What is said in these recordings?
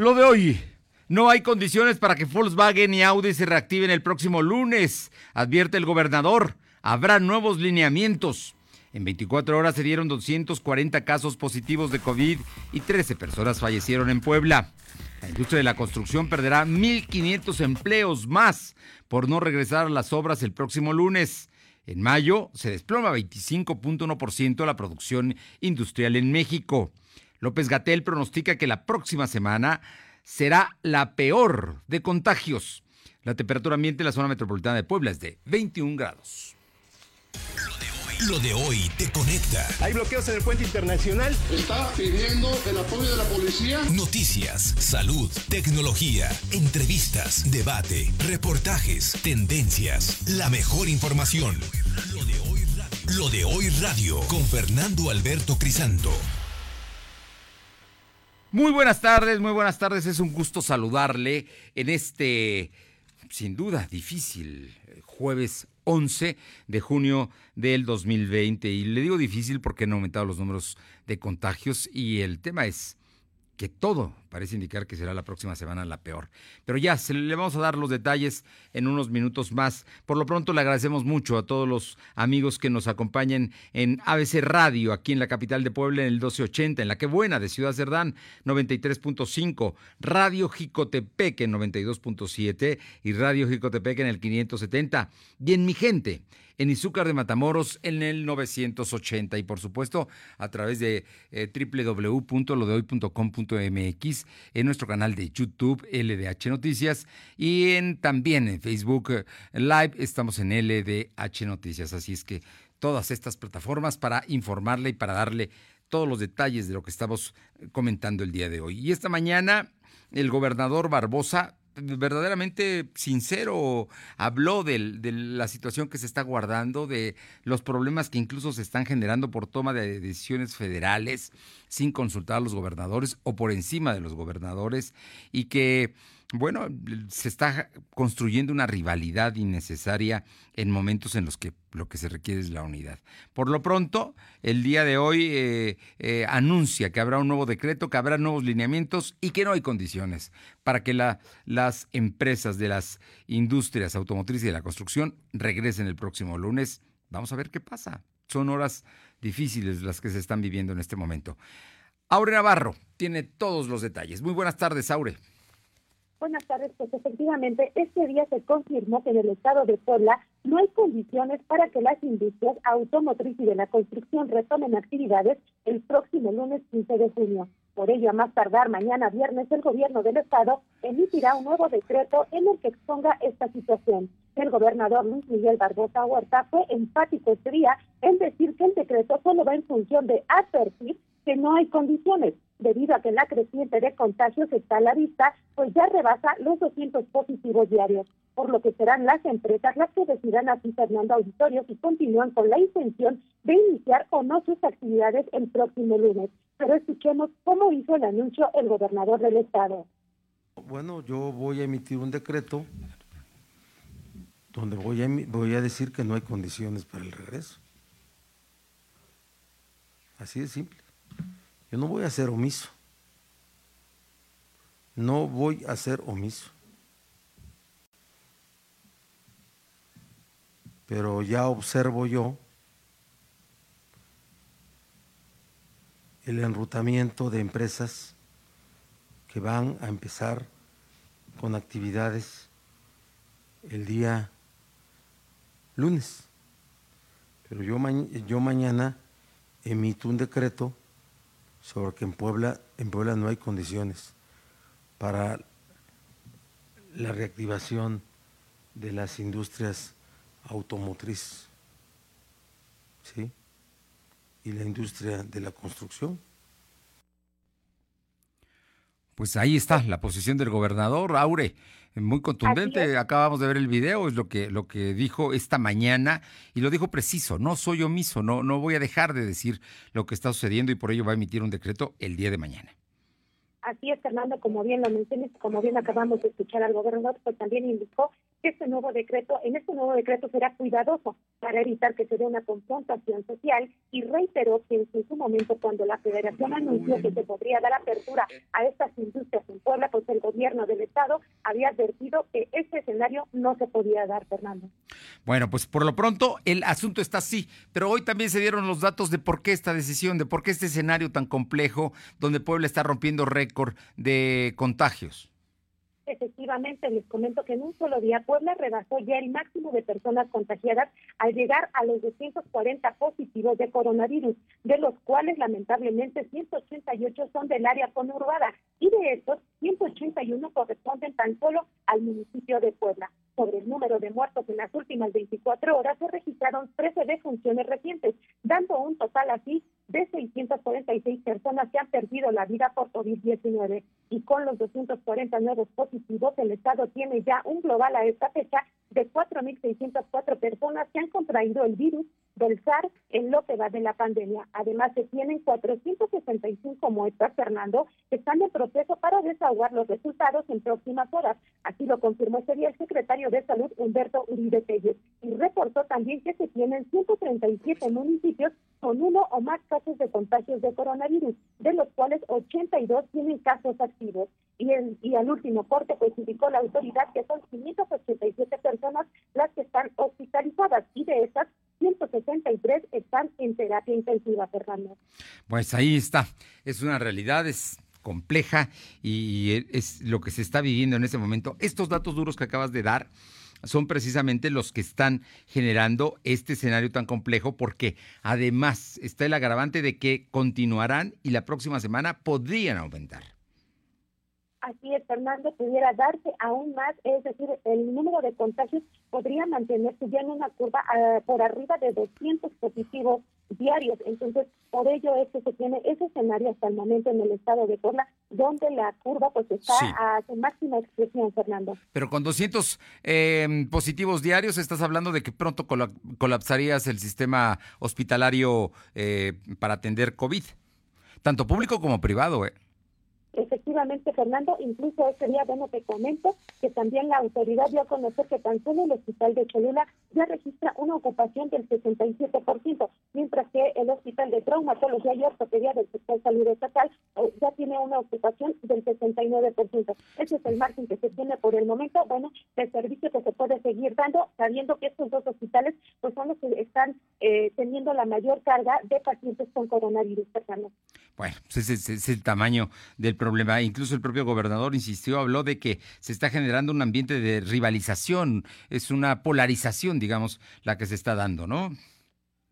Lo de hoy. No hay condiciones para que Volkswagen y Audi se reactiven el próximo lunes, advierte el gobernador. Habrá nuevos lineamientos. En 24 horas se dieron 240 casos positivos de COVID y 13 personas fallecieron en Puebla. La industria de la construcción perderá 1.500 empleos más por no regresar a las obras el próximo lunes. En mayo se desploma 25.1% la producción industrial en México. López Gatel pronostica que la próxima semana será la peor de contagios. La temperatura ambiente en la zona metropolitana de Puebla es de 21 grados. Lo de hoy te conecta. Hay bloqueos en el puente internacional. Está pidiendo el apoyo de la policía. Noticias, salud, tecnología, entrevistas, debate, reportajes, tendencias, la mejor información. Lo de hoy, Lo de hoy radio con Fernando Alberto Crisanto. Muy buenas tardes, muy buenas tardes. Es un gusto saludarle en este, sin duda, difícil jueves 11 de junio del 2020. Y le digo difícil porque han aumentado los números de contagios y el tema es que todo parece indicar que será la próxima semana la peor. Pero ya, se le vamos a dar los detalles en unos minutos más. Por lo pronto le agradecemos mucho a todos los amigos que nos acompañan en ABC Radio, aquí en la capital de Puebla, en el 1280, en la que buena de Ciudad Cerdán, 93.5, Radio Jicotepec en 92.7 y Radio Jicotepec en el 570. Y en mi gente, en Izúcar de Matamoros en el 980 y por supuesto a través de eh, en nuestro canal de YouTube LDH Noticias y en también en Facebook Live estamos en LDH Noticias, así es que todas estas plataformas para informarle y para darle todos los detalles de lo que estamos comentando el día de hoy. Y esta mañana el gobernador Barbosa verdaderamente sincero, habló de, la situación que se está guardando, de los problemas que incluso se están generando por toma de decisiones federales sin consultar a los gobernadores o por encima de los gobernadores y que bueno, se está construyendo una rivalidad innecesaria en momentos en los que lo que se requiere es la unidad. Por lo pronto, el día de hoy eh, eh, anuncia que habrá un nuevo decreto, que habrá nuevos lineamientos y que no hay condiciones para que las empresas de las industrias automotrices y de la construcción regresen el próximo lunes. Vamos a ver qué pasa. Son horas difíciles las que se están viviendo en este momento. Aure Navarro tiene todos los detalles. Muy buenas tardes, Aure. Buenas tardes, pues efectivamente este día se confirmó que en el estado de Puebla no hay condiciones para que las industrias automotriz y de la construcción retomen actividades el próximo lunes 15 de junio. Por ello, a más tardar mañana viernes, el gobierno del estado emitirá un nuevo decreto en el que exponga esta situación. El gobernador Luis Miguel Barbosa Huerta fue enfático este día en decir que el decreto solo va en función de advertir que no hay condiciones, debido a que la creciente de contagios está a la vista, pues ya rebasa los 200 positivos diarios, por lo que serán las empresas las que decidan así Fernando Auditorios y continúan con la intención de iniciar o no sus actividades el próximo lunes. Pero escuchemos cómo hizo el anuncio el gobernador del estado. Bueno, yo voy a emitir un decreto donde voy a, voy a decir que no hay condiciones para el regreso. Así de simple. Yo no voy a ser omiso. No voy a ser omiso. Pero ya observo yo el enrutamiento de empresas que van a empezar con actividades el día lunes. Pero yo, yo mañana emito un decreto sobre que en Puebla, en Puebla no hay condiciones para la reactivación de las industrias automotrices ¿sí? y la industria de la construcción. Pues ahí está la posición del gobernador, Aure muy contundente. Acabamos de ver el video, es lo que, lo que dijo esta mañana y lo dijo preciso. No soy omiso, no, no voy a dejar de decir lo que está sucediendo y por ello va a emitir un decreto el día de mañana. Así es, Fernando, como bien lo mencionas, como bien acabamos de escuchar al gobernador, pues también indicó este nuevo decreto, en este nuevo decreto será cuidadoso para evitar que se dé una confrontación social y reiteró que en su momento cuando la federación anunció que se podría dar apertura a estas industrias en Puebla, pues el gobierno del estado había advertido que este escenario no se podía dar, Fernando. Bueno, pues por lo pronto el asunto está así, pero hoy también se dieron los datos de por qué esta decisión, de por qué este escenario tan complejo donde Puebla está rompiendo récord de contagios. Efectivamente, les comento que en un solo día Puebla rebasó ya el máximo de personas contagiadas al llegar a los 240 positivos de coronavirus, de los cuales lamentablemente 188 son del área conurbada y de estos 181 corresponden tan solo al municipio de Puebla. Sobre el número de muertos en las últimas 24 horas se registraron 13 defunciones recientes, dando un total así de 646 personas que han perdido la vida por COVID-19 y con los 240 nuevos positivos, el Estado tiene ya un global a esta fecha de 4.604 personas que han contraído el virus del SARS en lo que va de la pandemia. Además, se tienen 465 muestras, Fernando, que están en proceso para desahogar los resultados en próximas horas. Así lo confirmó ese día el secretario de Salud, Humberto Uribe Telles, y reportó también que se tienen 137 municipios con uno o más casos de contagios de coronavirus, de los cuales 82 tienen casos activos. Y, el, y al último corte, pues indicó la autoridad que son 587 personas las que están hospitalizadas y de esas 163 están en terapia intensiva, Fernando. Pues ahí está, es una realidad, es compleja y es lo que se está viviendo en este momento. Estos datos duros que acabas de dar son precisamente los que están generando este escenario tan complejo porque además está el agravante de que continuarán y la próxima semana podrían aumentar. Así es, Fernando, pudiera darse aún más, es decir, el número de contagios podría mantenerse ya en una curva ah, por arriba de 200 positivos diarios. Entonces, por ello es que se tiene ese escenario hasta el momento en el estado de Puebla, donde la curva pues está a su máxima expresión, Fernando. Pero con 200 em, positivos diarios, estás hablando de que pronto colapsarías el sistema hospitalario eh, para atender COVID, tanto público como privado, ¿eh? Efectivamente, Fernando, incluso ese día, bueno, te comento que también la autoridad dio a conocer que tan solo el hospital de Cholula ya registra una ocupación del 67%, mientras que el hospital de traumatología y ortopedia del sector salud estatal eh, ya tiene una ocupación del 69%. Ese es el margen que se tiene por el momento, bueno, el servicio que se puede seguir dando, sabiendo que estos dos hospitales pues son los que están eh, teniendo la mayor carga de pacientes con coronavirus, Fernando. Bueno, pues ese es el tamaño del problema. Incluso el propio gobernador insistió, habló de que se está generando un ambiente de rivalización, es una polarización, digamos, la que se está dando, ¿no?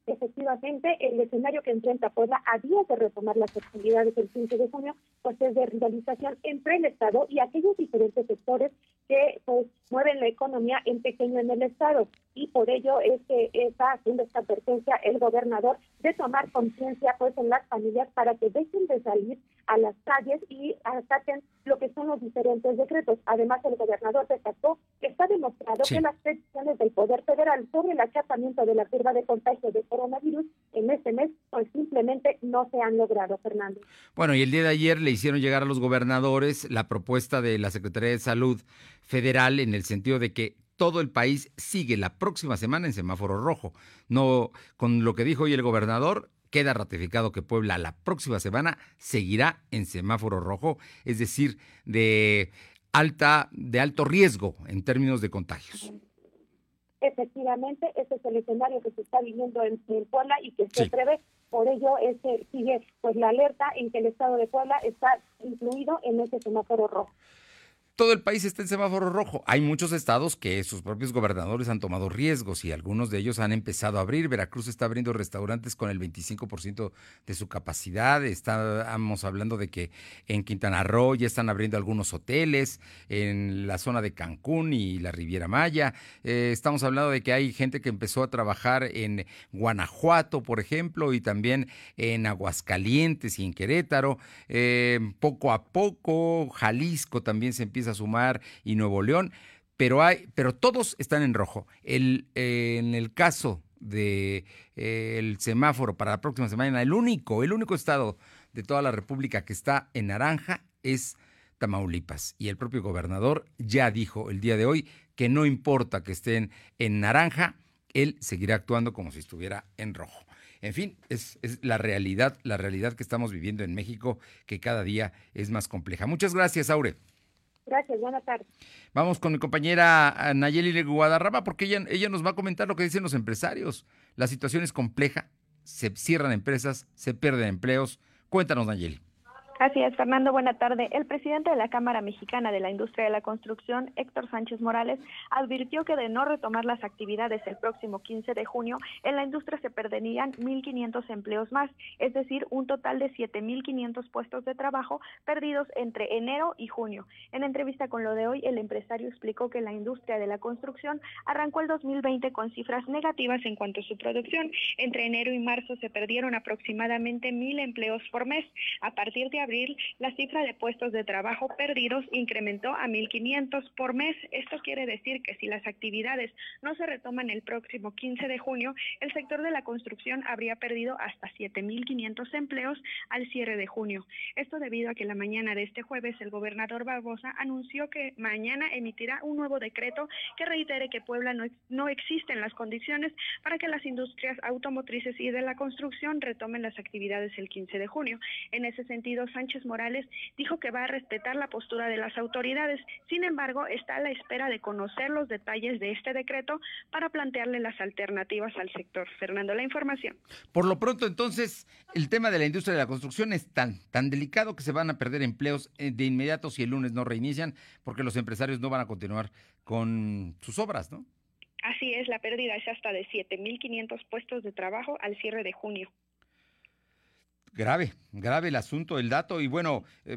Efectivamente, el escenario que enfrenta Puebla a días de retomar las actividades el 15 de junio, pues es de rivalización entre el Estado y aquellos diferentes sectores que pues mueven la economía en pequeño en el Estado. Y por ello es que está haciendo esta advertencia el gobernador de tomar conciencia pues en las familias para que dejen de salir a las calles y ataquen lo que son los diferentes decretos. Además, el gobernador destacó que está demostrado que las decisiones del Poder Federal sobre el achatamiento de la curva de contagio de coronavirus en este mes, pues simplemente no se han logrado, Fernando. Bueno, y el día de ayer le hicieron llegar a los gobernadores la propuesta de la Secretaría de Salud Federal en el sentido de que todo el país sigue la próxima semana en semáforo rojo. No, con lo que dijo hoy el gobernador, queda ratificado que Puebla la próxima semana seguirá en semáforo rojo, es decir, de alta, de alto riesgo en términos de contagios. Efectivamente, ese es el escenario que se está viviendo en, Puebla y que se prevé. Por ello es que sigue pues la alerta en que el estado de Puebla está incluido en ese semáforo rojo todo el país está en semáforo rojo. Hay muchos estados que sus propios gobernadores han tomado riesgos y algunos de ellos han empezado a abrir. Veracruz está abriendo restaurantes con el 25% de su capacidad. Estamos hablando de que en Quintana Roo ya están abriendo algunos hoteles, en la zona de Cancún y la Riviera Maya. Eh, estamos hablando de que hay gente que empezó a trabajar en Guanajuato, por ejemplo, y también en Aguascalientes y en Querétaro. Eh, poco a poco, Jalisco también se empieza a sumar y Nuevo León, pero hay, pero todos están en rojo. El, eh, en el caso de eh, el semáforo para la próxima semana, el único, el único estado de toda la República que está en naranja es Tamaulipas. Y el propio gobernador ya dijo el día de hoy que no importa que estén en naranja, él seguirá actuando como si estuviera en rojo. En fin, es, es, la realidad, la realidad que estamos viviendo en México, que cada día es más compleja. Muchas gracias, Aure. Gracias, buenas tardes. Vamos con mi compañera Nayeli Guadarrama, porque ella, ella nos va a comentar lo que dicen los empresarios. La situación es compleja, se cierran empresas, se pierden empleos. Cuéntanos, Nayeli. Así es, Fernando, buena tarde. El presidente de la Cámara Mexicana de la Industria de la Construcción, Héctor Sánchez Morales, advirtió que de no retomar las actividades el próximo 15 de junio, en la industria se perderían 1.500 empleos más, es decir, un total de 7.500 puestos de trabajo perdidos entre enero y junio. En entrevista con lo de hoy, el empresario explicó que la industria de la construcción arrancó el 2020 con cifras negativas en cuanto a su producción. Entre enero y marzo se perdieron aproximadamente 1.000 empleos por mes. A partir de abril, la cifra de puestos de trabajo perdidos incrementó a 1.500 por mes. Esto quiere decir que si las actividades no se retoman el próximo 15 de junio, el sector de la construcción habría perdido hasta 7.500 empleos al cierre de junio. Esto debido a que la mañana de este jueves el gobernador Barbosa anunció que mañana emitirá un nuevo decreto que reitere que Puebla no, no existen las condiciones para que las industrias automotrices y de la construcción retomen las actividades el 15 de junio. En ese sentido, Sánchez Morales dijo que va a respetar la postura de las autoridades. Sin embargo, está a la espera de conocer los detalles de este decreto para plantearle las alternativas al sector. Fernando, la información. Por lo pronto, entonces, el tema de la industria de la construcción es tan, tan delicado que se van a perder empleos eh, de inmediato si el lunes no reinician, porque los empresarios no van a continuar con sus obras, ¿no? Así es, la pérdida es hasta de 7.500 puestos de trabajo al cierre de junio. Grave, grave el asunto, el dato. Y bueno, eh,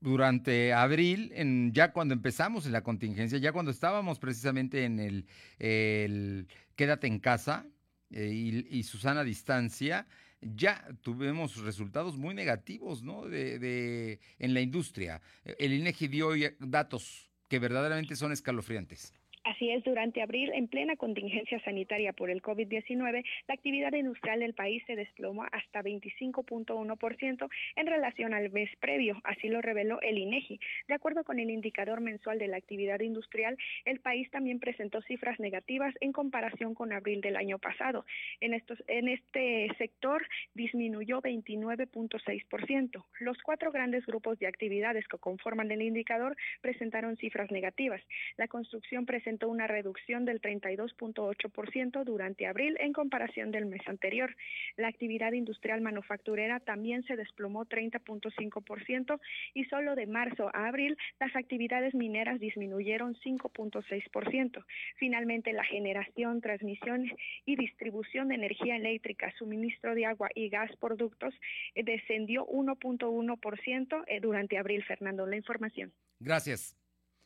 durante abril, en, ya cuando empezamos en la contingencia, ya cuando estábamos precisamente en el, el quédate en casa eh, y, y, Susana distancia, ya tuvimos resultados muy negativos ¿no? de, de, en la industria. El INEGI dio datos que verdaderamente son escalofriantes. Así es, durante abril, en plena contingencia sanitaria por el COVID-19, la actividad industrial del país se desplomó hasta 25.1% en relación al mes previo, así lo reveló el INEGI. De acuerdo con el indicador mensual de la actividad industrial, el país también presentó cifras negativas en comparación con abril del año pasado. En estos en este sector disminuyó 29.6%. Los cuatro grandes grupos de actividades que conforman el indicador presentaron cifras negativas. La construcción presentó una reducción del 32.8% durante abril en comparación del mes anterior. La actividad industrial manufacturera también se desplomó 30.5% y solo de marzo a abril las actividades mineras disminuyeron 5.6%. Finalmente, la generación, transmisión y distribución de energía eléctrica, suministro de agua y gas por ductos eh, descendió 1.1% eh, durante abril. Fernando, la información. Gracias.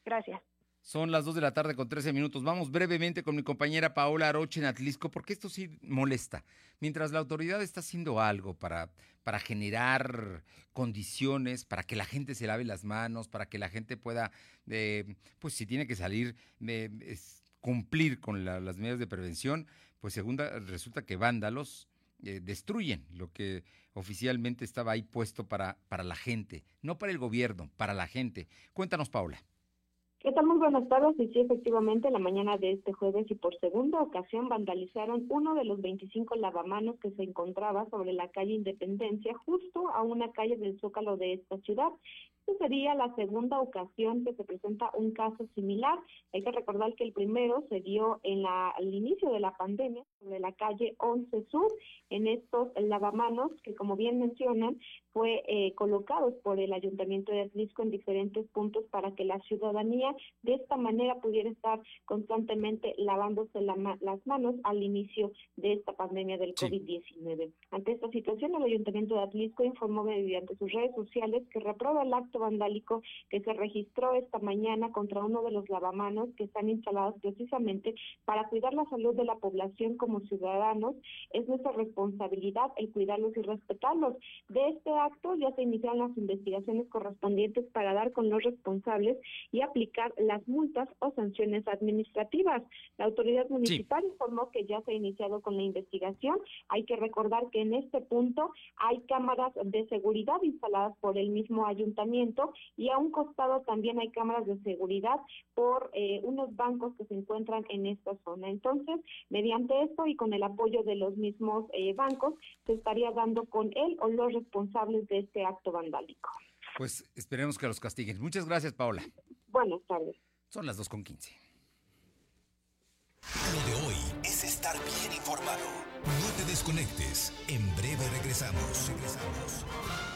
Gracias. Son las 2 de la tarde con 13 minutos. Vamos brevemente con mi compañera Paola Aroche en Atlisco, porque esto sí molesta. Mientras la autoridad está haciendo algo para, para generar condiciones, para que la gente se lave las manos, para que la gente pueda, eh, pues si tiene que salir, eh, cumplir con la, las medidas de prevención, pues segunda, resulta que vándalos eh, destruyen lo que oficialmente estaba ahí puesto para, para la gente, no para el gobierno, para la gente. Cuéntanos, Paola. ¿Qué tal? Muy buenas tardes. Y sí, efectivamente, la mañana de este jueves y por segunda ocasión vandalizaron uno de los 25 lavamanos que se encontraba sobre la calle Independencia, justo a una calle del Zócalo de esta ciudad. Esta sería la segunda ocasión que se presenta un caso similar. Hay que recordar que el primero se dio en la, al inicio de la pandemia sobre la calle 11 Sur, en estos lavamanos que, como bien mencionan, fue eh, colocados por el Ayuntamiento de Atlisco en diferentes puntos para que la ciudadanía de esta manera pudiera estar constantemente lavándose la, las manos al inicio de esta pandemia del sí. COVID-19. Ante esta situación, el Ayuntamiento de Atlisco informó mediante sus redes sociales que reprueba el acto vandálico que se registró esta mañana contra uno de los lavamanos que están instalados precisamente para cuidar la salud de la población como ciudadanos. Es nuestra responsabilidad el cuidarlos y respetarlos. De este acto ya se iniciaron las investigaciones correspondientes para dar con los responsables y aplicar las multas o sanciones administrativas. La autoridad municipal sí. informó que ya se ha iniciado con la investigación. Hay que recordar que en este punto hay cámaras de seguridad instaladas por el mismo ayuntamiento estacionamiento y a un costado también hay cámaras de seguridad por eh, unos bancos que se encuentran en esta zona. Entonces, mediante esto y con el apoyo de los mismos eh, bancos, se estaría dando con él o los responsables de este acto vandálico. Pues esperemos que los castiguen. Muchas gracias, Paola. Buenas tardes. Son las 2.15. Lo de hoy es estar bien informado. No te desconectes. En breve regresamos. Regresamos.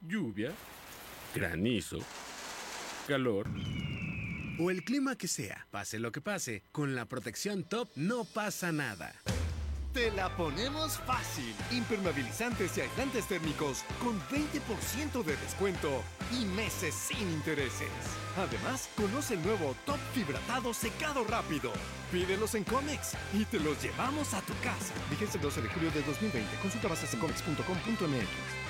Lluvia, granizo, calor o el clima que sea, pase lo que pase, con la protección top no pasa nada. Te la ponemos fácil. Impermeabilizantes y aislantes térmicos con 20% de descuento y meses sin intereses. Además, conoce el nuevo Top Fibratado Secado Rápido. Pídelos en Comex y te los llevamos a tu casa. Vigencia el 12 de julio de 2020. Consulta bases en comex.com.mx.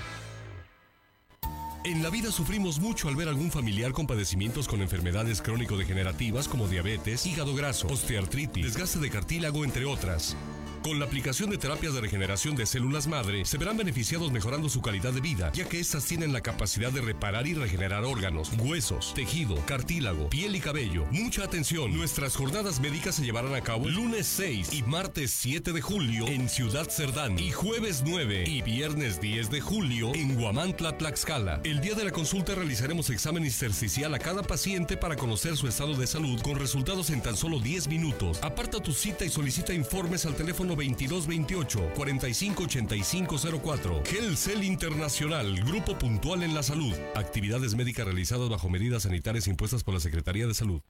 En la vida sufrimos mucho al ver algún familiar con padecimientos con enfermedades crónico-degenerativas como diabetes, hígado graso, osteoartritis, desgaste de cartílago, entre otras. Con la aplicación de terapias de regeneración de células madre, se verán beneficiados mejorando su calidad de vida, ya que estas tienen la capacidad de reparar y regenerar órganos, huesos, tejido, cartílago, piel y cabello. Mucha atención, nuestras jornadas médicas se llevarán a cabo lunes 6 y martes 7 de julio en Ciudad Cerdán y jueves 9 y viernes 10 de julio en Guamantla, Tlaxcala. El día de la consulta realizaremos examen intersticial a cada paciente para conocer su estado de salud con resultados en tan solo 10 minutos. Aparta tu cita y solicita informes al teléfono 2228 458504. Gelcel Internacional, Grupo Puntual en la Salud. Actividades médicas realizadas bajo medidas sanitarias impuestas por la Secretaría de Salud.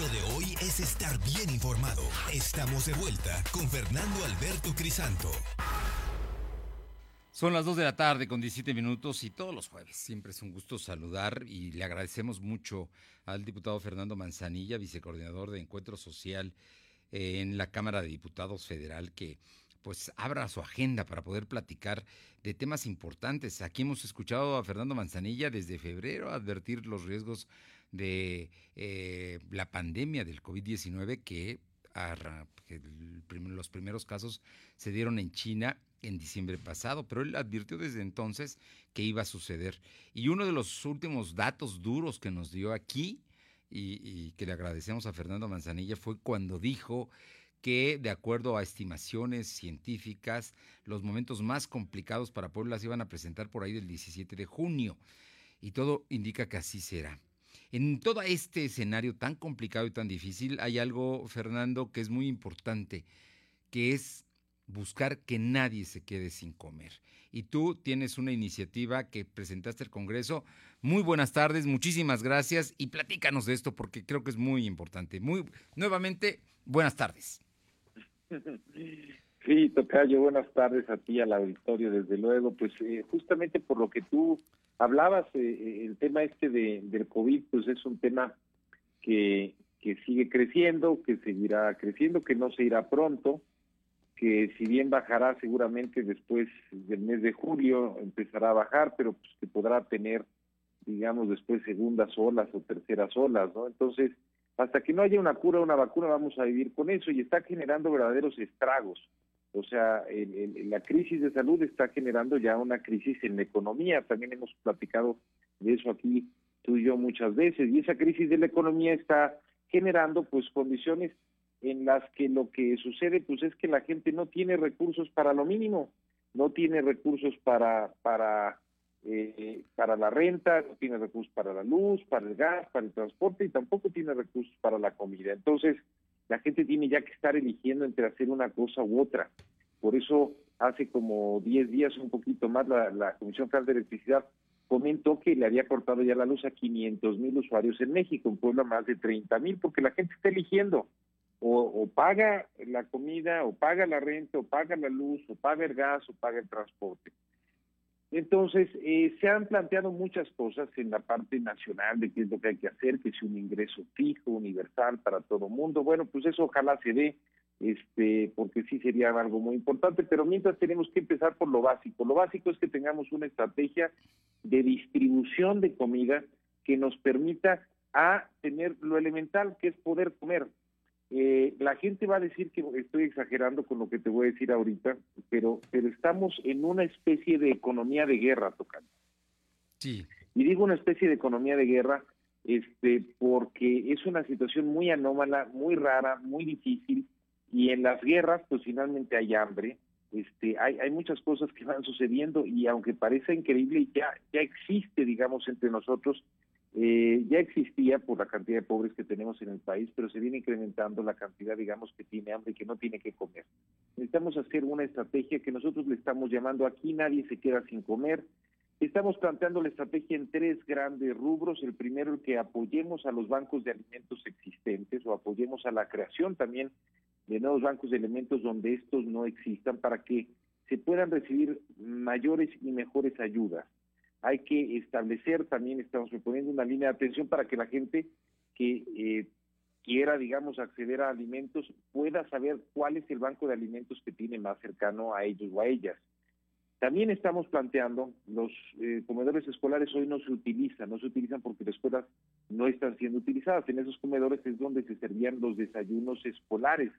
Lo de hoy es estar bien informado. Estamos de vuelta con Fernando Alberto Crisanto. Son las 2 de la tarde con 17 minutos y todos los jueves siempre es un gusto saludar y le agradecemos mucho al diputado Fernando Manzanilla, vicecoordinador de Encuentro Social en la Cámara de Diputados Federal que pues abra su agenda para poder platicar de temas importantes. Aquí hemos escuchado a Fernando Manzanilla desde febrero advertir los riesgos de eh, la pandemia del COVID-19 que, los primeros casos se dieron en China en diciembre pasado, pero él advirtió desde entonces que iba a suceder. Y uno de los últimos datos duros que nos dio aquí y, que le agradecemos a Fernando Manzanilla fue cuando dijo que de acuerdo a estimaciones científicas, los momentos más complicados para Puebla se iban a presentar por ahí del 17 de junio. Y todo indica que así será. En todo este escenario tan complicado y tan difícil hay algo, Fernando, que es muy importante, que es buscar que nadie se quede sin comer. Y tú tienes una iniciativa que presentaste al Congreso. Muy buenas tardes, muchísimas gracias y platícanos de esto porque creo que es muy importante. Muy nuevamente, buenas tardes. Sí, Tocayo, buenas tardes a ti, al auditorio, desde luego. Pues eh, justamente por lo que tú hablabas, eh, eh, el tema este de, del COVID, pues es un tema que, que sigue creciendo, que seguirá creciendo, que no se irá pronto que si bien bajará seguramente después del mes de julio, empezará a bajar, pero pues que podrá tener, digamos, después segundas olas o terceras olas, ¿no? Entonces, hasta que no haya una cura una vacuna, vamos a vivir con eso y está generando verdaderos estragos. O sea, la crisis de salud está generando ya una crisis en la economía. También hemos platicado de eso aquí tú y yo muchas veces. Y esa crisis de la economía está generando pues condiciones en las que lo que sucede pues es que la gente no tiene recursos para lo mínimo, no tiene recursos para para eh, para la renta, no tiene recursos para la luz, para el gas, para el transporte y tampoco tiene recursos para la comida. Entonces, la gente tiene ya que estar eligiendo entre hacer una cosa u otra. Por eso, hace como 10 días, un poquito más, la, la Comisión Federal de Electricidad comentó que le había cortado ya la luz a 500 mil usuarios en México, en Puebla más de 30 mil, porque la gente está eligiendo o, paga la comida, o paga la renta, o paga la luz, o paga el gas, o paga el transporte. Entonces, eh, se han planteado muchas cosas en la parte nacional de qué es lo que hay que hacer, que es un ingreso fijo, universal para todo el mundo. Bueno, pues eso ojalá se dé, este, porque sí sería algo muy importante, pero mientras tenemos que empezar por lo básico. Lo básico es que tengamos una estrategia de distribución de comida que nos permita a tener lo elemental, que es poder comer. Eh, la gente va a decir que estoy exagerando con lo que te voy a decir ahorita, pero, pero estamos en una especie de economía de guerra, tocando. Sí. Y digo una especie de economía de guerra este, porque es una situación muy anómala, muy rara, muy difícil, y en las guerras, pues finalmente hay hambre, este, hay, hay muchas cosas que van sucediendo, y aunque parece increíble, ya, ya existe, digamos, entre nosotros eh, ya existía por la cantidad de pobres que tenemos en el país, pero se viene incrementando la cantidad, digamos, que tiene hambre y que no tiene que comer. Necesitamos hacer una estrategia que nosotros le estamos llamando aquí nadie se queda sin comer. Estamos planteando la estrategia en tres grandes rubros. El primero, el que apoyemos a los bancos de alimentos existentes o apoyemos a la creación también de nuevos bancos de alimentos donde estos no existan para que se puedan recibir mayores y mejores ayudas hay que establecer también, estamos proponiendo una línea de atención para que la gente que eh, quiera, digamos, acceder a alimentos pueda saber cuál es el banco de alimentos que tiene más cercano a ellos o a ellas. También estamos planteando, los eh, comedores escolares hoy no se utilizan, no se utilizan porque las escuelas no están siendo utilizadas. En esos comedores es donde se servían los desayunos escolares,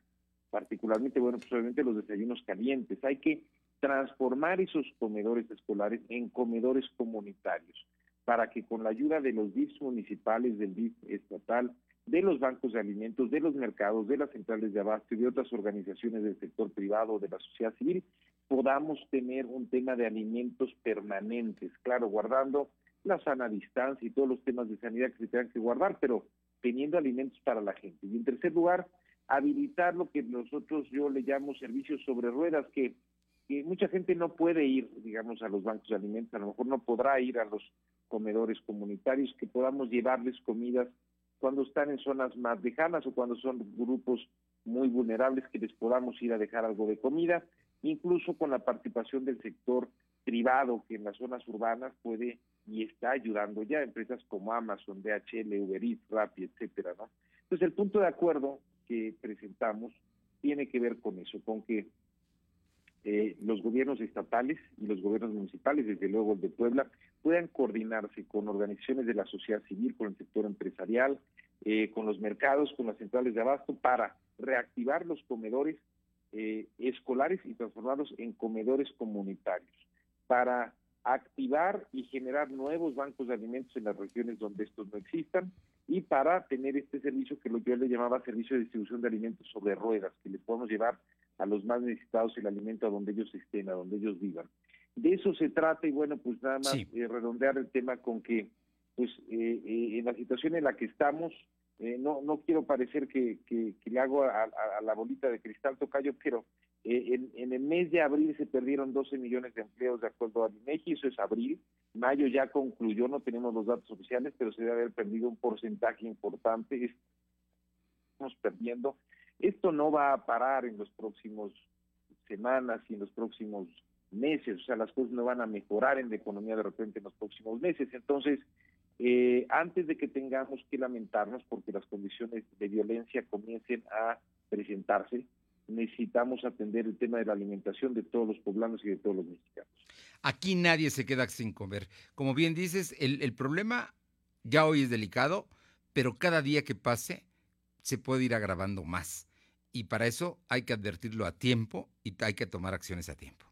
particularmente, bueno, pues obviamente los desayunos calientes. Hay que transformar esos comedores escolares en comedores comunitarios, para que con la ayuda de los DIFs municipales, del DIF estatal, de los bancos de alimentos, de los mercados, de las centrales de abasto y de otras organizaciones del sector privado, de la sociedad civil, podamos tener un tema de alimentos permanentes, claro, guardando la sana distancia y todos los temas de sanidad que se tengan que guardar, pero teniendo alimentos para la gente. Y en tercer lugar, habilitar lo que nosotros yo le llamo servicios sobre ruedas, que que mucha gente no puede ir, digamos, a los bancos de alimentos, a lo mejor no podrá ir a los comedores comunitarios, que podamos llevarles comidas cuando están en zonas más lejanas o cuando son grupos muy vulnerables, que les podamos ir a dejar algo de comida, incluso con la participación del sector privado, que en las zonas urbanas puede y está ayudando ya, empresas como Amazon, DHL, Uber Eats, Rappi, etcétera. Entonces, el punto de acuerdo que presentamos tiene que ver con eso, con que eh, los gobiernos estatales y los gobiernos municipales, desde luego el de Puebla, puedan coordinarse con organizaciones de la sociedad civil, con el sector empresarial, eh, con los mercados, con las centrales de abasto, para reactivar los comedores eh, escolares y transformarlos en comedores comunitarios, para activar y generar nuevos bancos de alimentos en las regiones donde estos no existan y para tener este servicio que yo le llamaba servicio de distribución de alimentos sobre ruedas, que les podemos llevar a los más necesitados el alimento a donde ellos estén, a donde ellos vivan. De eso se trata y bueno, pues nada más eh, redondear el tema con que, pues eh, eh, en la situación en la que estamos, no no quiero parecer que, que, le hago a, la bolita de cristal tocayo, pero en, en, el mes de abril se perdieron 12 millones de empleos de acuerdo a INEGI, eso es abril. Mayo ya concluyó, no tenemos los datos oficiales, pero se debe haber perdido un porcentaje importante. Estamos perdiendo esto no va a parar en los próximos semanas y en los próximos meses, o sea, las cosas no van a mejorar en la economía de repente en los próximos meses. Entonces, eh, antes de que tengamos que lamentarnos porque las condiciones de violencia comiencen a presentarse, necesitamos atender el tema de la alimentación de todos los poblanos y de todos los mexicanos. Aquí nadie se queda sin comer. Como bien dices, el, el problema ya hoy es delicado, pero cada día que pase se puede ir agravando más y para eso hay que advertirlo a tiempo y hay que tomar acciones a tiempo.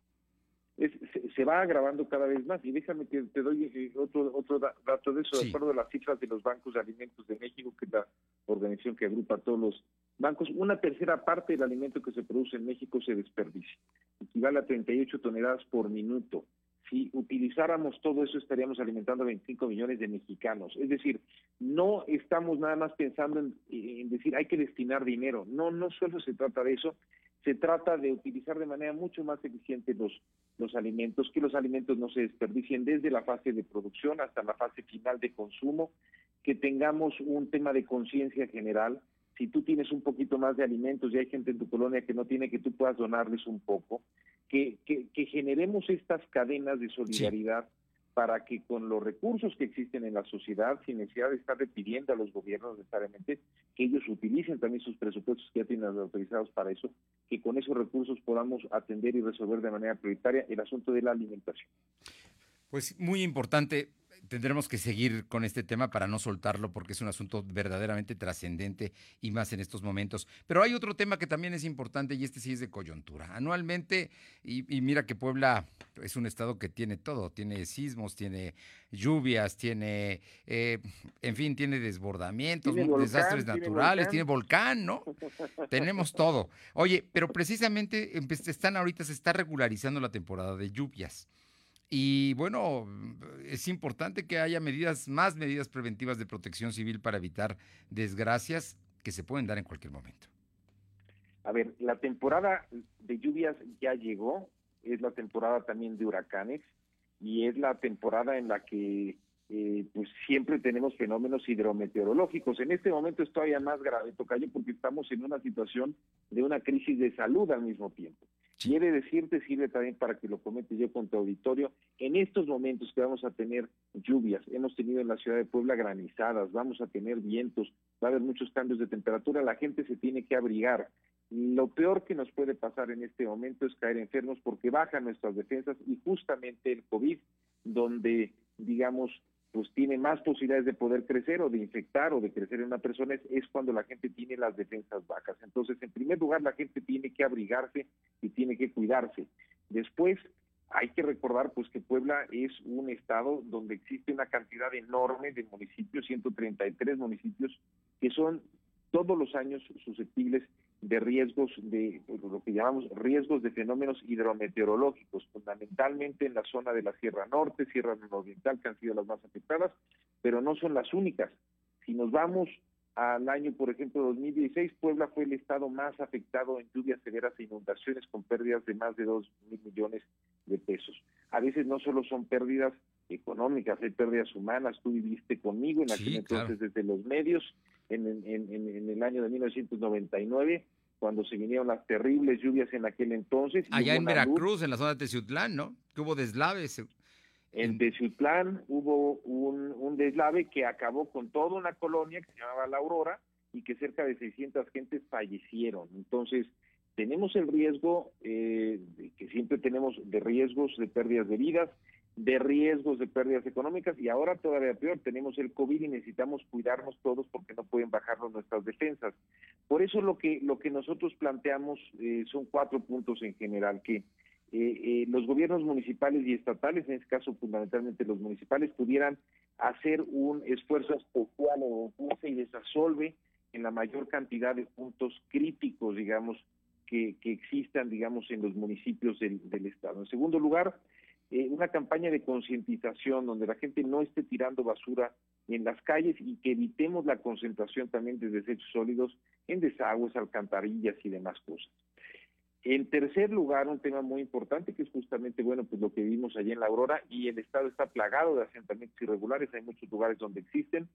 se, va agravando cada vez más y déjame que te doy eh, otro otro dato de eso, de acuerdo a las cifras de los bancos de alimentos de México, que es la organización que agrupa a todos los bancos, una tercera parte del alimento que se produce en México se desperdicia, equivale a 38 toneladas por minuto si utilizáramos todo eso estaríamos alimentando a 25 millones de mexicanos. Es decir, no estamos nada más pensando en, decir hay que destinar dinero. No, no solo se trata de eso, se trata de utilizar de manera mucho más eficiente los, los alimentos, que los alimentos no se desperdicien desde la fase de producción hasta la fase final de consumo, que tengamos un tema de conciencia general. Si tú tienes un poquito más de alimentos y hay gente en tu colonia que no tiene, que tú puedas donarles un poco que, que, generemos estas cadenas de solidaridad para que con los recursos que existen en la sociedad, sin necesidad de estar pidiendo a los gobiernos necesariamente, que ellos utilicen también sus presupuestos que ya tienen autorizados para eso, que con esos recursos podamos atender y resolver de manera prioritaria el asunto de la alimentación. Pues muy importante tendremos que seguir con este tema para no soltarlo porque es un asunto verdaderamente trascendente y más en estos momentos. Pero hay otro tema que también es importante y este sí es de coyuntura. Anualmente, y, mira que Puebla es un estado que tiene todo, tiene sismos, tiene lluvias, tiene, eh, en fin, tiene desbordamientos, desastres naturales, tiene volcán, ¿no? Tenemos todo. Oye, pero precisamente están ahorita, se está regularizando la temporada de lluvias. Y bueno, es importante que haya medidas, más medidas preventivas de protección civil para evitar desgracias que se pueden dar en cualquier momento. A ver, la temporada de lluvias ya llegó, es la temporada también de huracanes y es la temporada en la que eh, pues siempre tenemos fenómenos hidrometeorológicos. En este momento es todavía más grave, Tocayo, porque estamos en una situación de una crisis de salud al mismo tiempo. Quiere decirte, sirve también para que lo comente yo con tu auditorio, en estos momentos que vamos a tener lluvias, hemos tenido en la ciudad de Puebla granizadas, vamos a tener vientos, va a haber muchos cambios de temperatura, la gente se tiene que abrigar. Lo peor que nos puede pasar en este momento es caer enfermos porque bajan nuestras defensas y justamente el COVID, donde, digamos, pues tiene más posibilidades de poder crecer o de infectar o de crecer en una persona es, cuando la gente tiene las defensas bajas. Entonces, en primer lugar, la gente tiene que abrigarse y tiene que cuidarse. Después, hay que recordar pues que Puebla es un estado donde existe una cantidad enorme de municipios, 133 municipios, que son todos los años susceptibles de riesgos de pues, lo que llamamos riesgos de fenómenos hidrometeorológicos, fundamentalmente en la zona de la Sierra Norte, Sierra Oriental, que han sido las más afectadas, pero no son las únicas. Si nos vamos al año, por ejemplo, 2016, Puebla fue el estado más afectado en lluvias severas e inundaciones con pérdidas de más de 2 mil millones de pesos. A veces no solo son pérdidas económicas, hay pérdidas humanas. Tú viviste conmigo en aquel entonces desde los medios en, en, el año de 1999 cuando se vinieron las terribles lluvias en aquel entonces. Allá en Veracruz, en la zona de Teciutlán, ¿no? Que hubo deslaves. En Teciutlán hubo un, un, deslave que acabó con toda una colonia que se llamaba La Aurora y que cerca de 600 gentes fallecieron. Entonces, tenemos el riesgo, eh, que siempre tenemos de riesgos de pérdidas de vidas, de riesgos de pérdidas económicas y ahora todavía peor, tenemos el COVID y necesitamos cuidarnos todos porque no pueden bajarnos nuestras defensas. Por eso lo que, lo que nosotros planteamos eh, son cuatro puntos en general, que eh, eh, los gobiernos municipales y estatales, en este caso fundamentalmente los municipales, pudieran hacer un esfuerzo especial o y desasolve en la mayor cantidad de puntos críticos, digamos, que, que existan, digamos, en los municipios del, del Estado. En segundo lugar, eh, una campaña de concientización donde la gente no esté tirando basura en las calles y que evitemos la concentración también de desechos sólidos en desagües, alcantarillas y demás cosas. En tercer lugar, un tema muy importante que es justamente, bueno, pues lo que vimos allí en la Aurora y el Estado está plagado de asentamientos irregulares, hay muchos lugares donde existen,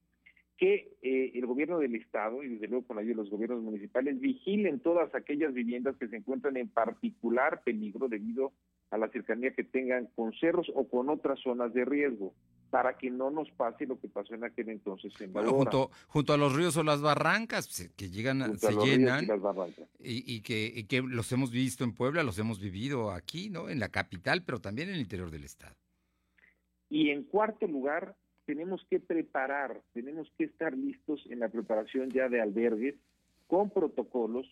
que eh, el gobierno del Estado y desde luego con ayuda de los gobiernos municipales vigilen todas aquellas viviendas que se encuentran en particular peligro debido a la cercanía que tengan con cerros o con otras zonas de riesgo para que no nos pase lo que pasó en aquel entonces en bueno, junto, junto a los ríos o las barrancas pues, que llegan, se llenan y, y, que, y que los hemos visto en Puebla, los hemos vivido aquí, ¿no? En la capital, pero también en el interior del estado. Y en cuarto lugar, tenemos que preparar, tenemos que estar listos en la preparación ya de albergues con protocolos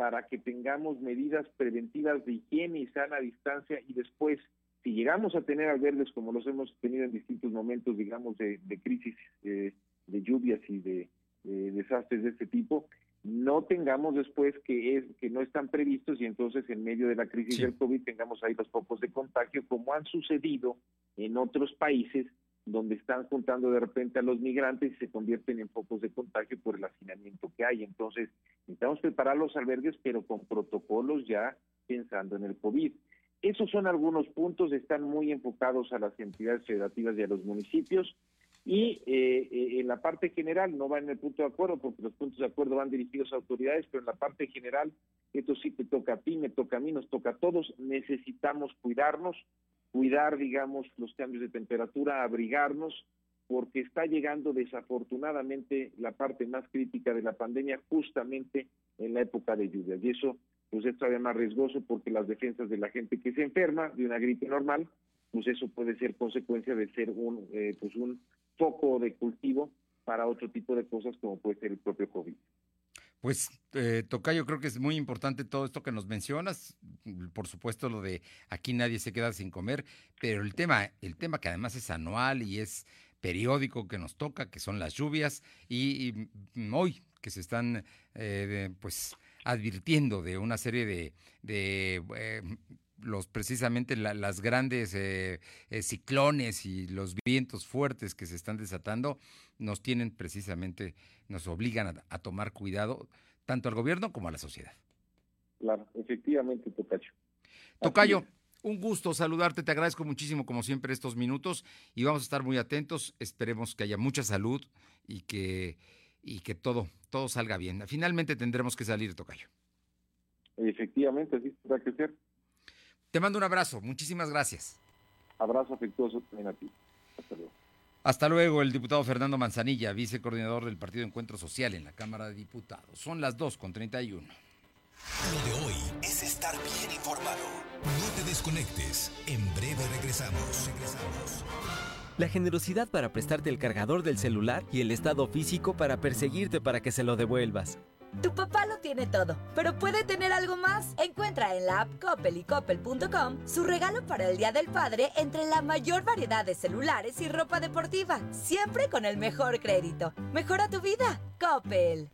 para que tengamos medidas preventivas de higiene y sana distancia y después, si llegamos a tener albergues como los hemos tenido en distintos momentos, digamos, de, crisis eh, de lluvias y de, desastres de este tipo, no tengamos después que es que no están previstos y entonces en medio de la crisis del COVID tengamos ahí los focos de contagio como han sucedido en otros países donde están juntando de repente a los migrantes y se convierten en focos de contagio por el hacinamiento que hay. Entonces, necesitamos preparar los albergues, pero con protocolos ya pensando en el COVID. Esos son algunos puntos, están muy enfocados a las entidades federativas y a los municipios. Y eh, eh, en la parte general, no va en el punto de acuerdo, porque los puntos de acuerdo van dirigidos a autoridades, pero en la parte general, esto sí te toca a ti, me toca a mí, nos toca a todos, necesitamos cuidarnos, cuidar, digamos, los cambios de temperatura, abrigarnos, porque está llegando desafortunadamente la parte más crítica de la pandemia justamente en la época de lluvias. Y eso pues es todavía más riesgoso porque las defensas de la gente que se enferma de una gripe normal, pues eso puede ser consecuencia de ser un, eh, pues un foco de cultivo para otro tipo de cosas como puede ser el propio COVID. Pues, eh, Tocayo, creo que es muy importante todo esto que nos mencionas. Por supuesto, lo de aquí nadie se queda sin comer, pero el tema, el tema que además es anual y es periódico que nos toca, que son las lluvias, y, hoy que se están eh, pues advirtiendo de una serie de, de eh, los precisamente las grandes eh, ciclones y los vientos fuertes que se están desatando nos tienen precisamente nos obligan a, tomar cuidado tanto al gobierno como a la sociedad. Claro, efectivamente, Tocayo. Tocayo, un gusto saludarte, te agradezco muchísimo como siempre estos minutos y vamos a estar muy atentos, esperemos que haya mucha salud y que, y que todo, todo salga bien. Finalmente tendremos que salir, Tocayo. Efectivamente, así tendrá que ser. Te mando un abrazo, muchísimas gracias. Abrazo afectuoso también a ti. Hasta luego. Hasta luego, el diputado Fernando Manzanilla, vicecoordinador del Partido Encuentro Social en la Cámara de Diputados. Son las 2 con 31. Lo de hoy es estar bien informado. No te desconectes. En breve regresamos. Regresamos. La generosidad para prestarte el cargador del celular y el estado físico para perseguirte para que se lo devuelvas. Tu papá lo tiene todo, pero puede tener algo más. Encuentra en la app Coppel y su regalo para el Día del Padre entre la mayor variedad de celulares y ropa deportiva, siempre con el mejor crédito. Mejora tu vida, Coppel.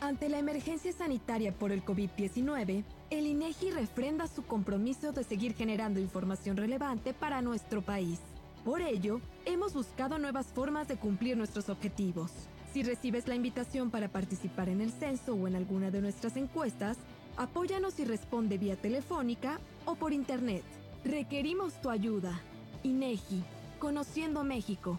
Ante la emergencia sanitaria por el COVID-19, el INEGI refrenda su compromiso de seguir generando información relevante para nuestro país. Por ello, hemos buscado nuevas formas de cumplir nuestros objetivos. Si recibes la invitación para participar en el censo o en alguna de nuestras encuestas, apóyanos y responde vía telefónica o por internet. Requerimos tu ayuda. INEGI, Conociendo México.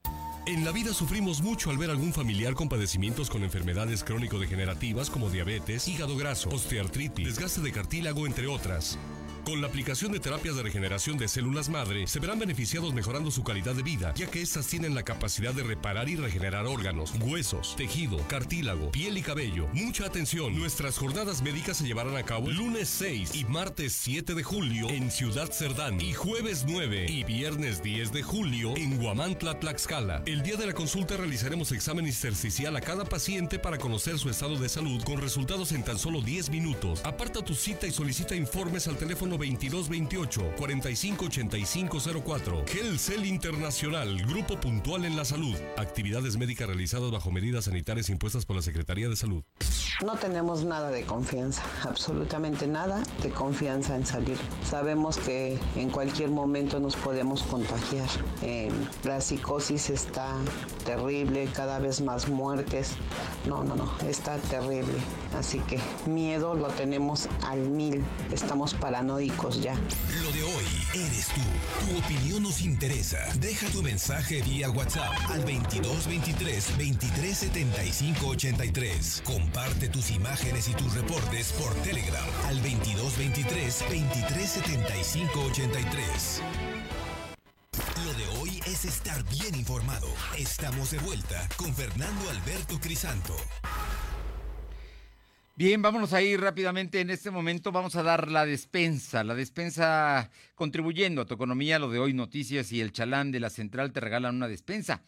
En la vida sufrimos mucho al ver algún familiar con padecimientos con enfermedades crónico-degenerativas como diabetes, hígado graso, osteoartritis, desgaste de cartílago, entre otras. Con la aplicación de terapias de regeneración de células madre, se verán beneficiados mejorando su calidad de vida, ya que estas tienen la capacidad de reparar y regenerar órganos, huesos, tejido, cartílago, piel y cabello. Mucha atención, nuestras jornadas médicas se llevarán a cabo lunes 6 y martes 7 de julio en Ciudad Cerdán y jueves 9 y viernes 10 de julio en Guamantla, Tlaxcala. El día de la consulta realizaremos examen intersticial a cada paciente para conocer su estado de salud con resultados en tan solo 10 minutos. Aparta tu cita y solicita informes al teléfono 2228 458504. Gelcel Internacional, Grupo Puntual en la Salud. Actividades médicas realizadas bajo medidas sanitarias impuestas por la Secretaría de Salud. No tenemos nada de confianza, absolutamente nada de confianza en salir. Sabemos que en cualquier momento nos podemos contagiar. Eh, la psicosis está terrible, cada vez más muertes. No, no, no, está terrible. Así que miedo lo tenemos al mil. Estamos paranoicos ya. Lo de hoy eres tú. Tu opinión nos interesa. Deja tu mensaje vía WhatsApp al 2223 2375 83. Comparte tus imágenes y tus reportes por Telegram al 2223 2375 83. Lo de hoy es estar bien informado. Estamos de vuelta con Fernando Alberto Crisanto. Bien, vámonos a ir rápidamente. En este momento vamos a dar la despensa. La despensa contribuyendo a tu economía, lo de hoy noticias y el chalán de la central te regalan una despensa.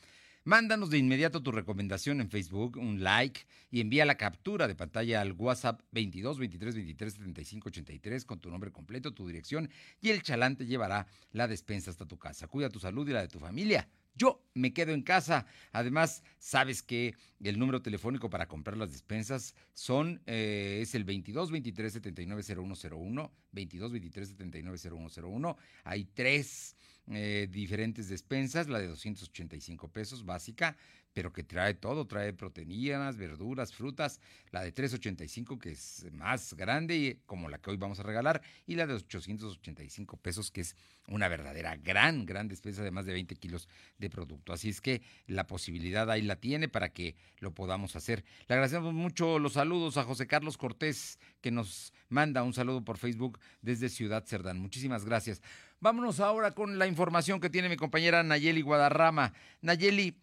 Mándanos de inmediato tu recomendación en Facebook, un like y envía la captura de pantalla al WhatsApp 22 23 23 75 83 con tu nombre completo, tu dirección y el chalán te llevará la despensa hasta tu casa. Cuida tu salud y la de tu familia. Yo me quedo en casa. Además, sabes que el número telefónico para comprar las despensas son eh, es el 22 23 79 0101, 22 23 79 0101. Hay tres eh, diferentes despensas, la de 285 pesos básica, pero que trae todo, trae proteínas, verduras, frutas, la de 385 que es más grande como la que hoy vamos a regalar y la de 885 pesos que es una verdadera gran, gran despensa de más de 20 kilos de producto. Así es que la posibilidad ahí la tiene para que lo podamos hacer. Le agradecemos mucho los saludos a José Carlos Cortés que nos manda un saludo por Facebook desde Ciudad Cerdán. Muchísimas gracias. Vámonos ahora con la información que tiene mi compañera Nayeli Guadarrama. Nayeli,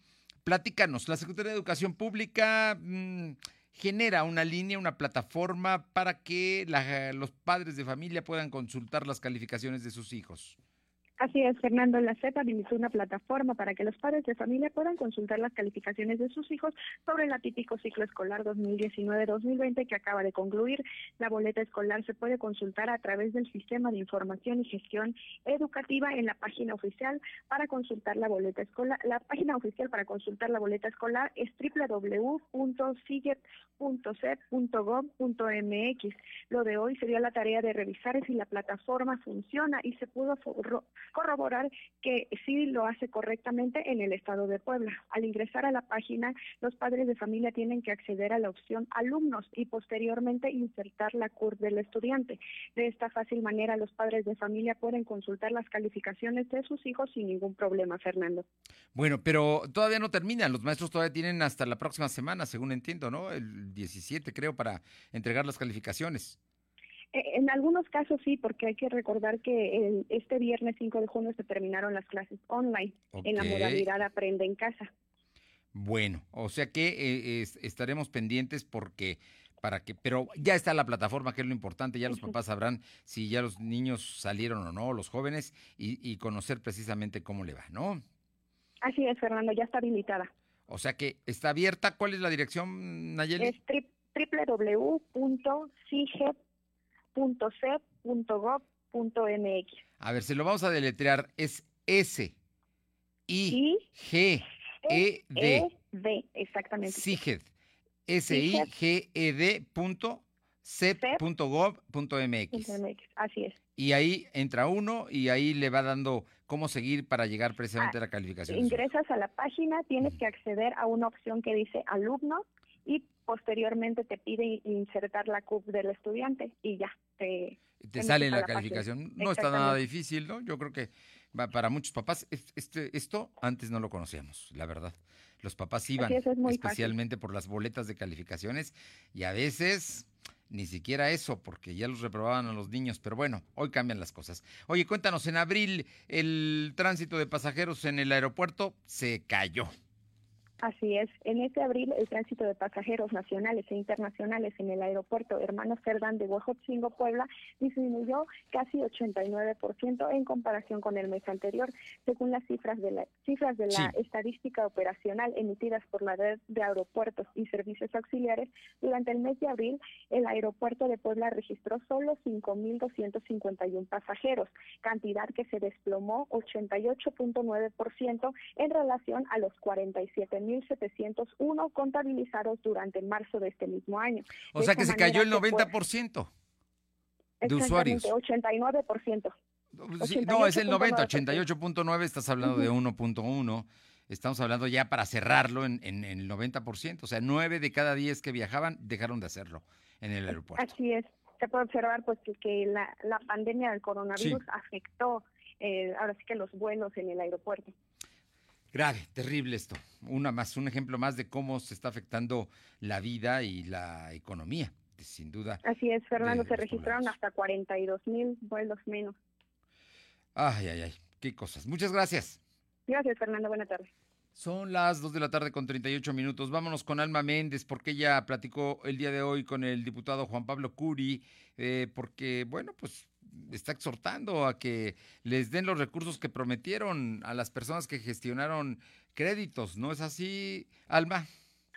platícanos, la Secretaría de Educación Pública mm, genera una línea, una plataforma para que los padres de familia puedan consultar las calificaciones de sus hijos. Así es, Fernando. La CEP habilitó una plataforma para que los padres de familia puedan consultar las calificaciones de sus hijos sobre el atípico ciclo escolar 2019-2020 que acaba de concluir. La boleta escolar se puede consultar a través del Sistema de Información y Gestión Educativa en la página oficial para consultar la boleta escolar. La página oficial para consultar la boleta escolar es www.siget.cep.gov.mx. Lo de hoy sería la tarea de revisar si la plataforma funciona y se pudo corroborar que sí lo hace correctamente en el estado de Puebla. Al ingresar a la página, los padres de familia tienen que acceder a la opción alumnos y posteriormente insertar la curva del estudiante. De esta fácil manera, los padres de familia pueden consultar las calificaciones de sus hijos sin ningún problema, Fernando. Bueno, pero todavía no terminan. Los maestros todavía tienen hasta la próxima semana, según entiendo, ¿no? El 17, creo, para entregar las calificaciones. Eh, en algunos casos sí, porque hay que recordar que este viernes 5 de junio se terminaron las clases online en la modalidad Aprende en Casa. Bueno, o sea que eh, estaremos pendientes porque para que, pero ya está la plataforma, que es lo importante, ya los papás sabrán si ya los niños salieron o no, los jóvenes, y, conocer precisamente cómo le va, ¿no? Así es, Fernando, ya está habilitada. O sea que está abierta. ¿Cuál es la dirección, Nayeli? Es www.cigep .c.gov.mx. A ver, se lo vamos a deletrear. Es S I G E D. E D, exactamente. SIGED. S I G E D punto Así es. Y ahí entra uno y ahí le va dando cómo seguir para llegar precisamente a la calificación. Ingresas a la página, tienes que acceder a una opción que dice alumno y posteriormente te pide insertar la CUP del estudiante y ya te... Te sale la, calificación. No está nada difícil, ¿no? Yo creo que para muchos papás este, esto antes no lo conocíamos, la verdad. Los papás iban especialmente por las boletas de calificaciones y a veces ni siquiera eso, porque ya los reprobaban a los niños, pero bueno, hoy cambian las cosas. Oye, cuéntanos, en abril el tránsito de pasajeros en el aeropuerto se cayó. Así es. En este abril, el tránsito de pasajeros nacionales e internacionales en el aeropuerto Hermanos Cerdán de Huejotzingo, Puebla, disminuyó casi 89% en comparación con el mes anterior, según las cifras de la, cifras de la estadística operacional emitidas por la red de aeropuertos y servicios auxiliares. Durante el mes de abril, el aeropuerto de Puebla registró solo 5.251 pasajeros, cantidad que se desplomó 88.9% en relación a los 47.000 1.701 contabilizados durante marzo de este mismo año. O sea que se cayó el 90% de usuarios. 89%. no, es el 90, 88.9, estás hablando de 1.1. Estamos hablando ya para cerrarlo en, el 90%. O sea, 9 de cada 10 que viajaban dejaron de hacerlo en el aeropuerto. Así es. Se puede observar pues que, la, pandemia del coronavirus afectó eh, ahora sí que los vuelos en el aeropuerto. Grave, terrible esto. Una más, un ejemplo más de cómo se está afectando la vida y la economía, sin duda. Así es, Fernando, se registraron hasta 42 mil vuelos menos. Ay, ay, ay, qué cosas. Muchas gracias. Gracias, Fernando, buena tarde. Son las 2 de la tarde con 38 minutos. Vámonos con Alma Méndez, porque ella platicó el día de hoy con el diputado Juan Pablo Curi, eh, porque, bueno, pues está exhortando a que les den los recursos que prometieron a las personas que gestionaron créditos. ¿No es así, Alma?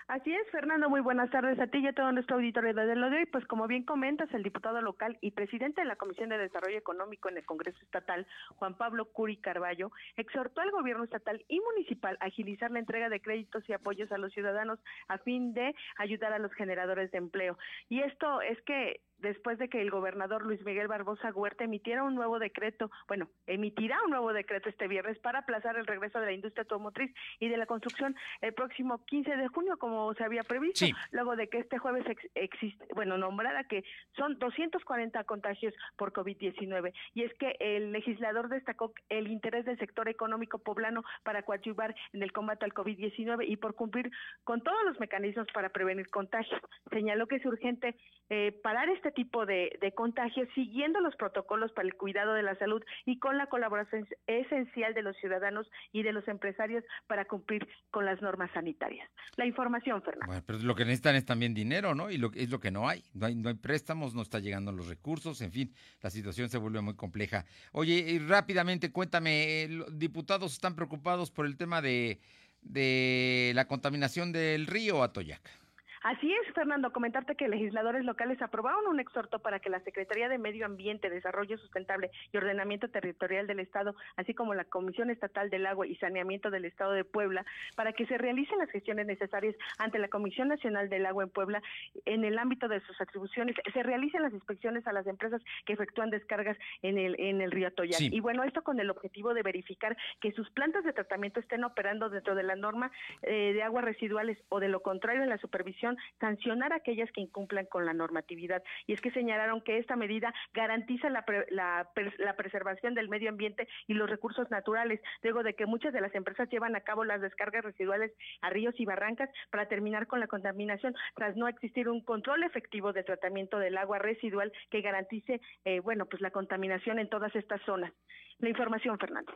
Así es, Fernando, muy buenas tardes a ti y a todo nuestro auditorio de lo de hoy. Pues como bien comentas, el diputado local y presidente de la Comisión de Desarrollo Económico en el Congreso Estatal, Juan Pablo Curi Carballo, exhortó al gobierno estatal y municipal a agilizar la entrega de créditos y apoyos a los ciudadanos a fin de ayudar a los generadores de empleo. Y esto es que después de que el gobernador Luis Miguel Barbosa Huerta emitiera un nuevo decreto, bueno, emitirá un nuevo decreto este viernes para aplazar el regreso de la industria automotriz y de la construcción el próximo 15 de junio, como se había previsto, luego de que este jueves existe, bueno, nombrara que son 240 contagios por COVID-19. Y es que el legislador destacó el interés del sector económico poblano para coadyuvar en el combate al COVID-19 y por cumplir con todos los mecanismos para prevenir contagios. Señaló que es urgente eh, parar este tipo de, contagios siguiendo los protocolos para el cuidado de la salud y con la colaboración esencial de los ciudadanos y de los empresarios para cumplir con las normas sanitarias. La información, Fernando. Bueno, pero lo que necesitan es también dinero, ¿no? Y lo, es lo que no hay. No hay, no hay préstamos, no está llegando los recursos, en fin, la situación se vuelve muy compleja. Oye, y rápidamente cuéntame, los diputados están preocupados por el tema de, de la contaminación del río Atoyac. Así es, Fernando, comentarte que legisladores locales aprobaron un exhorto para que la Secretaría de Medio Ambiente, Desarrollo Sustentable y Ordenamiento Territorial del Estado, así como la Comisión Estatal del Agua y Saneamiento del Estado de Puebla, para que se realicen las gestiones necesarias ante la Comisión Nacional del Agua en Puebla en el ámbito de sus atribuciones, se realicen las inspecciones a las empresas que efectúan descargas en el en el río Atoyac. Y bueno, esto con el objetivo de verificar que sus plantas de tratamiento estén operando dentro de la norma eh, de aguas residuales o de lo contrario en la supervisión sancionar a aquellas que incumplan con la normatividad. Y es que señalaron que esta medida garantiza la, la, la preservación del medio ambiente y los recursos naturales, luego de que muchas de las empresas llevan a cabo las descargas residuales a ríos y barrancas para terminar con la contaminación, tras no existir un control efectivo de tratamiento del agua residual que garantice, eh, bueno, pues la contaminación en todas estas zonas. La información, Fernando.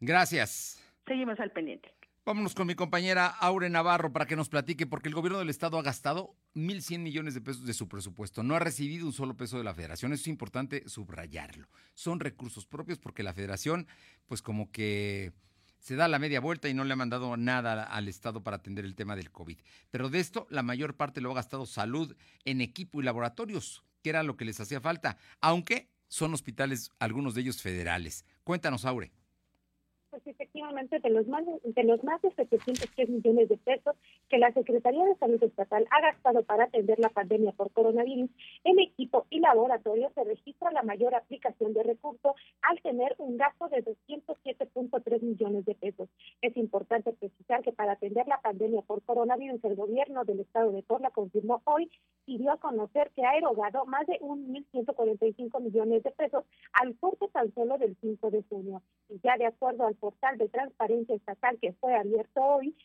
Gracias. Seguimos al pendiente. Vámonos con mi compañera Aure Navarro para que nos platique, porque el gobierno del estado ha gastado 1.100 millones de pesos de su presupuesto. No ha recibido un solo peso de la federación. Eso es importante subrayarlo. Son recursos propios porque la federación, pues como que se da la media vuelta y no le ha mandado nada al Estado para atender el tema del COVID. Pero de esto, la mayor parte lo ha gastado salud en equipo y laboratorios, que era lo que les hacía falta, aunque son hospitales, algunos de ellos federales. Cuéntanos, Aure. Efectivamente, de los más de los más de 703 millones de pesos que la Secretaría de Salud Estatal ha gastado para atender la pandemia por coronavirus en equipo y laboratorio, se registra la mayor aplicación de recursos al tener un gasto de 207.3 millones de pesos. Es importante precisar que para atender la pandemia por coronavirus, el gobierno del estado de Puebla confirmó hoy y dio a conocer que ha erogado más de 1.145 millones de pesos al corte tan solo del 5 de junio. Y ya de acuerdo al portal de transparencia estatal que fue abierto hoy,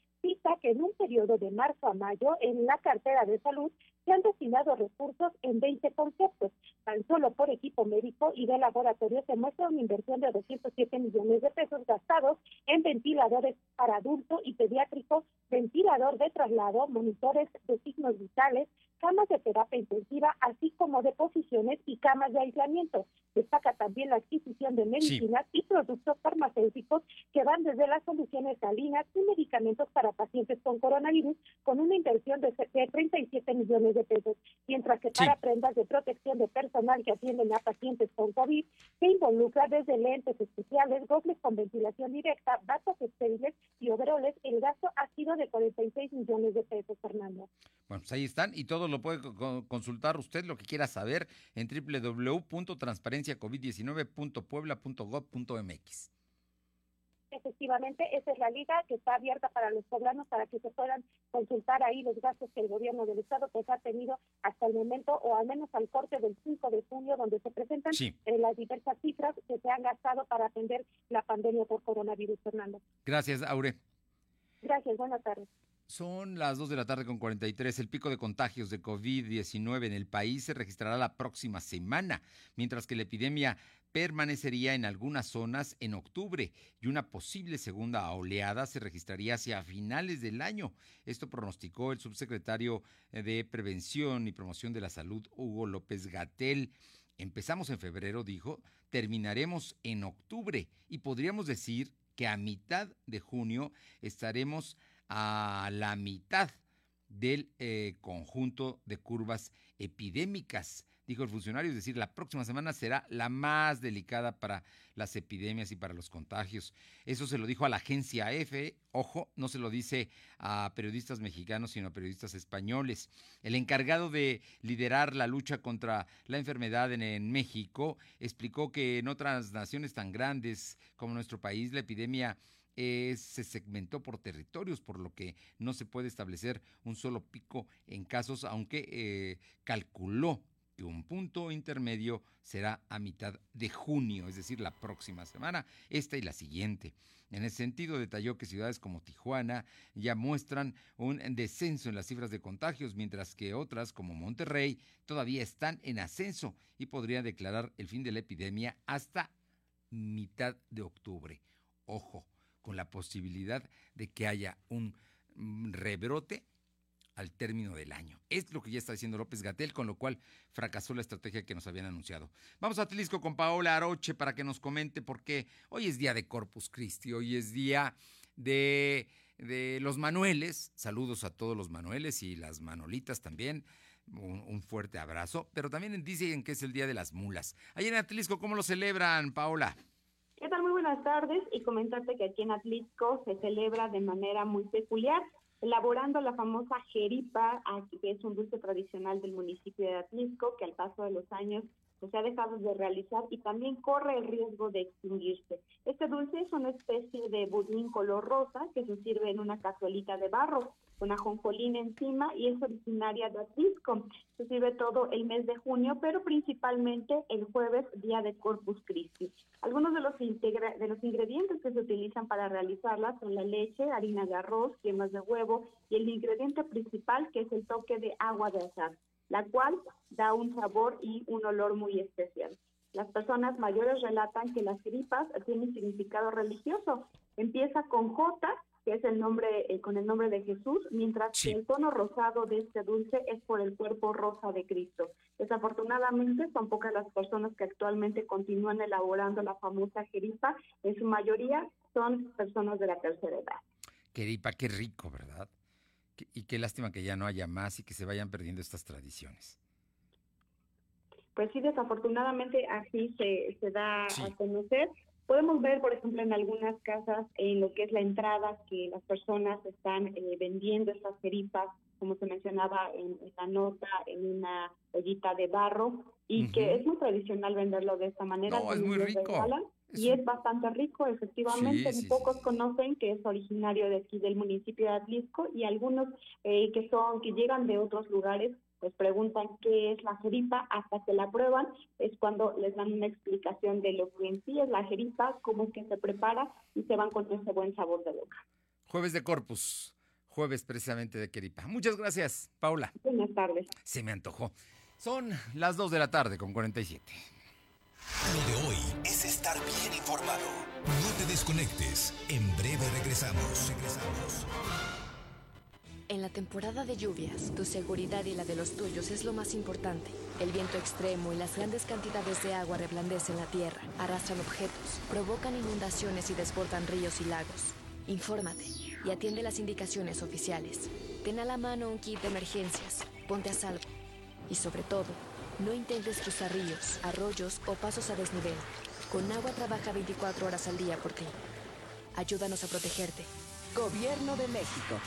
que en un periodo de marzo a mayo en la cartera de salud se han destinado recursos en 20 conceptos. Tan solo por equipo médico y de laboratorio se muestra una inversión de 207 millones de pesos gastados en ventiladores para adulto y pediátrico, ventilador de traslado, monitores de signos vitales, camas de terapia intensiva, así como de posiciones y camas de aislamiento. Destaca también la adquisición de medicinas y productos farmacéuticos que van desde las soluciones salinas y medicamentos para pacientes con coronavirus, con una inversión de 37 millones de pesos, mientras que para prendas de protección de personal que atienden a pacientes con COVID, se involucra desde lentes especiales, gogles con ventilación directa, batas estériles y overoles, el gasto ha sido de 46 millones de pesos, Fernando. Bueno, pues ahí están y todo lo puede consultar usted lo que quiera saber en www.transparenciacovid19.puebla.gov.mx. Efectivamente, esa es la liga que está abierta para los poblanos para que se puedan consultar ahí los gastos que el gobierno del estado pues ha tenido hasta el momento o al menos al corte del 5 de junio donde se presentan eh, las diversas cifras que se han gastado para atender la pandemia por coronavirus, Fernando. Gracias, Aure. Gracias, buenas tardes. Son las 2 de la tarde con 43. El pico de contagios de COVID-19 en el país se registrará la próxima semana, mientras que la epidemia permanecería en algunas zonas en octubre y una posible segunda oleada se registraría hacia finales del año. Esto pronosticó el subsecretario de Prevención y Promoción de la Salud, Hugo López Gatel. Empezamos en febrero, dijo, terminaremos en octubre y podríamos decir que a mitad de junio estaremos a la mitad del eh, conjunto de curvas epidémicas dijo el funcionario, es decir, la próxima semana será la más delicada para las epidemias y para los contagios. Eso se lo dijo a la agencia EFE, ojo, no se lo dice a periodistas mexicanos, sino a periodistas españoles. El encargado de liderar la lucha contra la enfermedad en, en México explicó que en otras naciones tan grandes como nuestro país, la epidemia eh, se segmentó por territorios, por lo que no se puede establecer un solo pico en casos, aunque eh, calculó que un punto intermedio será a mitad de junio, es decir, la próxima semana, esta y la siguiente. En ese sentido, detalló que ciudades como Tijuana ya muestran un descenso en las cifras de contagios, mientras que otras, como Monterrey, todavía están en ascenso y podrían declarar el fin de la epidemia hasta mitad de octubre. Ojo, con la posibilidad de que haya un mm, rebrote al término del año. Es lo que ya está diciendo López Gatel, con lo cual fracasó la estrategia que nos habían anunciado. Vamos a Tlisco con Paola Aroche para que nos comente por qué hoy es día de Corpus Christi, hoy es día de, de los Manueles. Saludos a todos los Manueles y las Manolitas también. Un, fuerte abrazo. Pero también dicen que es el día de las mulas. Allá en Atlisco, ¿cómo lo celebran, Paola? Buenas tardes y comentarte que aquí en Atlisco se celebra de manera muy peculiar elaborando la famosa jeripa, que es un dulce tradicional del municipio de Atlisco, que al paso de los años pues, ha dejado de realizar y también corre el riesgo de extinguirse. Este dulce es una especie de budín color rosa que se sirve en una cazuelita de barro con ajonjolín encima y es originaria de Atlisco. Se sirve todo el mes de junio, pero principalmente el jueves, día de Corpus Christi. Algunos de los, de los ingredientes que se utilizan para realizarla son la leche, harina de arroz, yemas de huevo y el ingrediente principal que es el toque de agua de azar, la cual da un sabor y un olor muy especial. Las personas mayores relatan que las gripas tienen significado religioso. Empieza con J que es el nombre eh, con el nombre de Jesús, mientras que el tono rosado de este dulce es por el cuerpo rosa de Cristo. Desafortunadamente son pocas las personas que actualmente continúan elaborando la famosa jeripa, en su mayoría son personas de la tercera edad. Jeripa, qué rico, ¿verdad? Y qué lástima que ya no haya más y que se vayan perdiendo estas tradiciones. Pues sí, desafortunadamente así se, se da a conocer. Podemos ver, por ejemplo, en algunas casas, en lo que es la entrada, que las personas están eh, vendiendo estas jeripas, como se mencionaba en, la nota, en una ollita de barro, y que es muy tradicional venderlo de esta manera. No, es muy rico. Y es bastante rico, efectivamente. Pocos conocen que es originario de aquí del municipio de Atlisco y algunos eh, que son que llegan de otros lugares pues preguntan qué es la jeripa, hasta que la prueban es cuando les dan una explicación de lo que en sí es la jeripa, cómo es que se prepara y se van con ese buen sabor de boca. Jueves de Corpus, jueves precisamente de jeripa. Muchas gracias, Paula. Buenas tardes. Se me antojó. Son las 2 de la tarde con 47. Lo de hoy es No te desconectes. En breve regresamos. Regresamos. En la temporada de lluvias, tu seguridad y la de los tuyos es lo más importante. El viento extremo y las grandes cantidades de agua reblandecen la tierra, arrastran objetos, provocan inundaciones y desbordan ríos y lagos. Infórmate y atiende las indicaciones oficiales. Ten a la mano un kit de emergencias, ponte a salvo. Y sobre todo, no intentes cruzar ríos, arroyos o pasos a desnivel. Con agua trabaja 24 horas al día por ti. Ayúdanos a protegerte. Gobierno de México.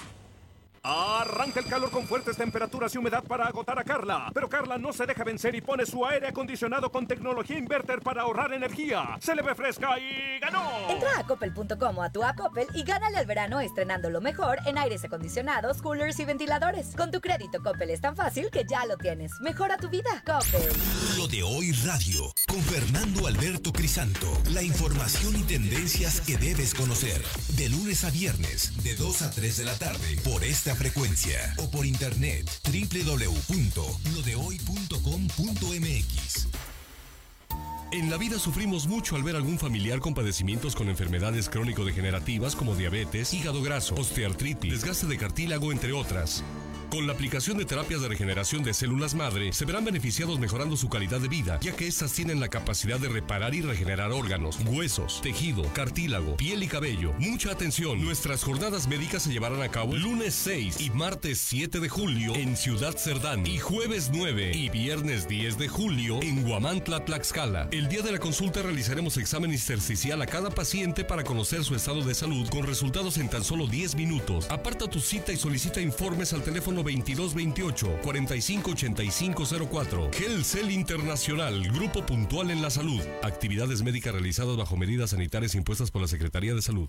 Arranca el calor con fuertes temperaturas y humedad para agotar a Carla. Pero Carla no se deja vencer y pone su aire acondicionado con tecnología inverter para ahorrar energía. Se le ve fresca y ganó. Entra a coppel.com o a tu app Coppel y gánale al verano estrenando lo mejor en aires acondicionados, coolers y ventiladores. Con tu crédito Coppel es tan fácil que ya lo tienes. Mejora tu vida. Coppel. Lo de hoy radio con Fernando Alberto Crisanto. La información y tendencias que debes conocer. De lunes a viernes, de 2 a 3 de la tarde, por frecuencia o por internet www.lodehoy.com.mx. En la vida sufrimos mucho al ver algún familiar con padecimientos con enfermedades crónico-degenerativas como diabetes, hígado graso, osteoartritis, desgaste de cartílago, entre otras. Con la aplicación de terapias de regeneración de células madre, se verán beneficiados mejorando su calidad de vida, ya que estas tienen la capacidad de reparar y regenerar órganos, huesos, tejido, cartílago, piel y cabello. Mucha atención, nuestras jornadas médicas se llevarán a cabo lunes 6 y martes 7 de julio en Ciudad Cerdán y jueves 9 y viernes 10 de julio en Guamantla, Tlaxcala. El día de la consulta realizaremos examen intersticial a cada paciente para conocer su estado de salud con resultados en tan solo 10 minutos. Aparta tu cita y solicita informes al teléfono 2228 458504. Gelcel Internacional, Grupo Puntual en la Salud. Actividades médicas realizadas bajo medidas sanitarias impuestas por la Secretaría de Salud.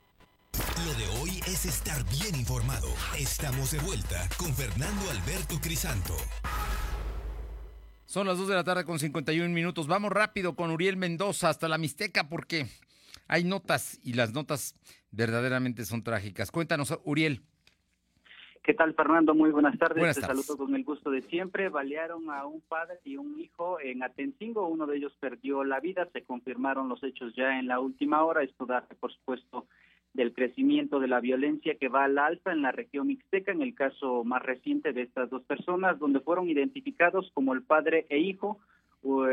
Lo de hoy es estar bien informado. Estamos de vuelta con Fernando Alberto Crisanto. Son las 2 de la tarde con 51 minutos. Vamos rápido con Uriel Mendoza hasta la Mixteca porque hay notas y las notas verdaderamente son trágicas. Cuéntanos, Uriel. ¿Qué tal, Fernando? Muy buenas tardes. Buenas Te saludo con el gusto de siempre. Balearon a un padre y un hijo en Atencingo. Uno de ellos perdió la vida. Se confirmaron los hechos ya en la última hora. Esto da, por supuesto, del crecimiento de la violencia que va al alza en la región mixteca, en el caso más reciente de estas dos personas, donde fueron identificados como el padre e hijo.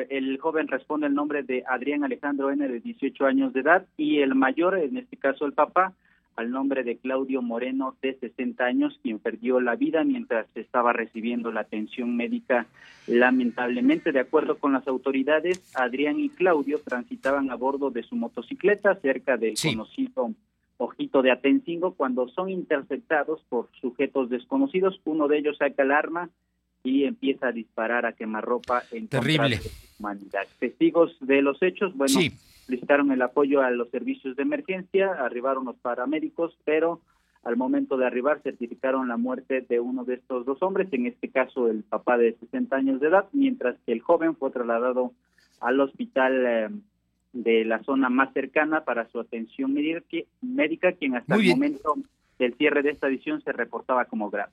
El joven responde el nombre de Adrián Alejandro N, de 18 años de edad, y el mayor, en este caso el papá, al nombre de Claudio Moreno, de 60 años, quien perdió la vida mientras estaba recibiendo la atención médica. Lamentablemente, de acuerdo con las autoridades, Adrián y Claudio transitaban a bordo de su motocicleta cerca del conocido Ojito de Atencingo cuando son interceptados por sujetos desconocidos. Uno de ellos saca el arma y empieza a disparar a quemarropa en Terrible. contra de humanidad. Testigos de los hechos, bueno, solicitaron el apoyo a los servicios de emergencia, arribaron los paramédicos, pero al momento de arribar certificaron la muerte de uno de estos dos hombres, en este caso el papá de 60 años de edad, mientras que el joven fue trasladado al hospital eh, de la zona más cercana para su atención médica, quien hasta el momento del cierre de esta edición se reportaba como grave.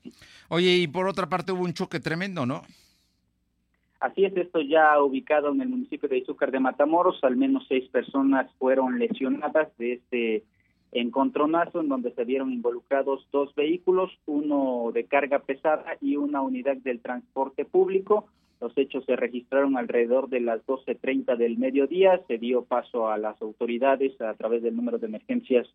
Oye, y por otra parte hubo un choque tremendo, ¿no? Así es, esto ya ubicado en el municipio de Izúcar de Matamoros, al menos seis personas fueron lesionadas de este encontronazo en donde se vieron involucrados dos vehículos, uno de carga pesada y una unidad del transporte público. Los hechos se registraron alrededor de las 12.30 del mediodía. Se dio paso a las autoridades a través del número de emergencias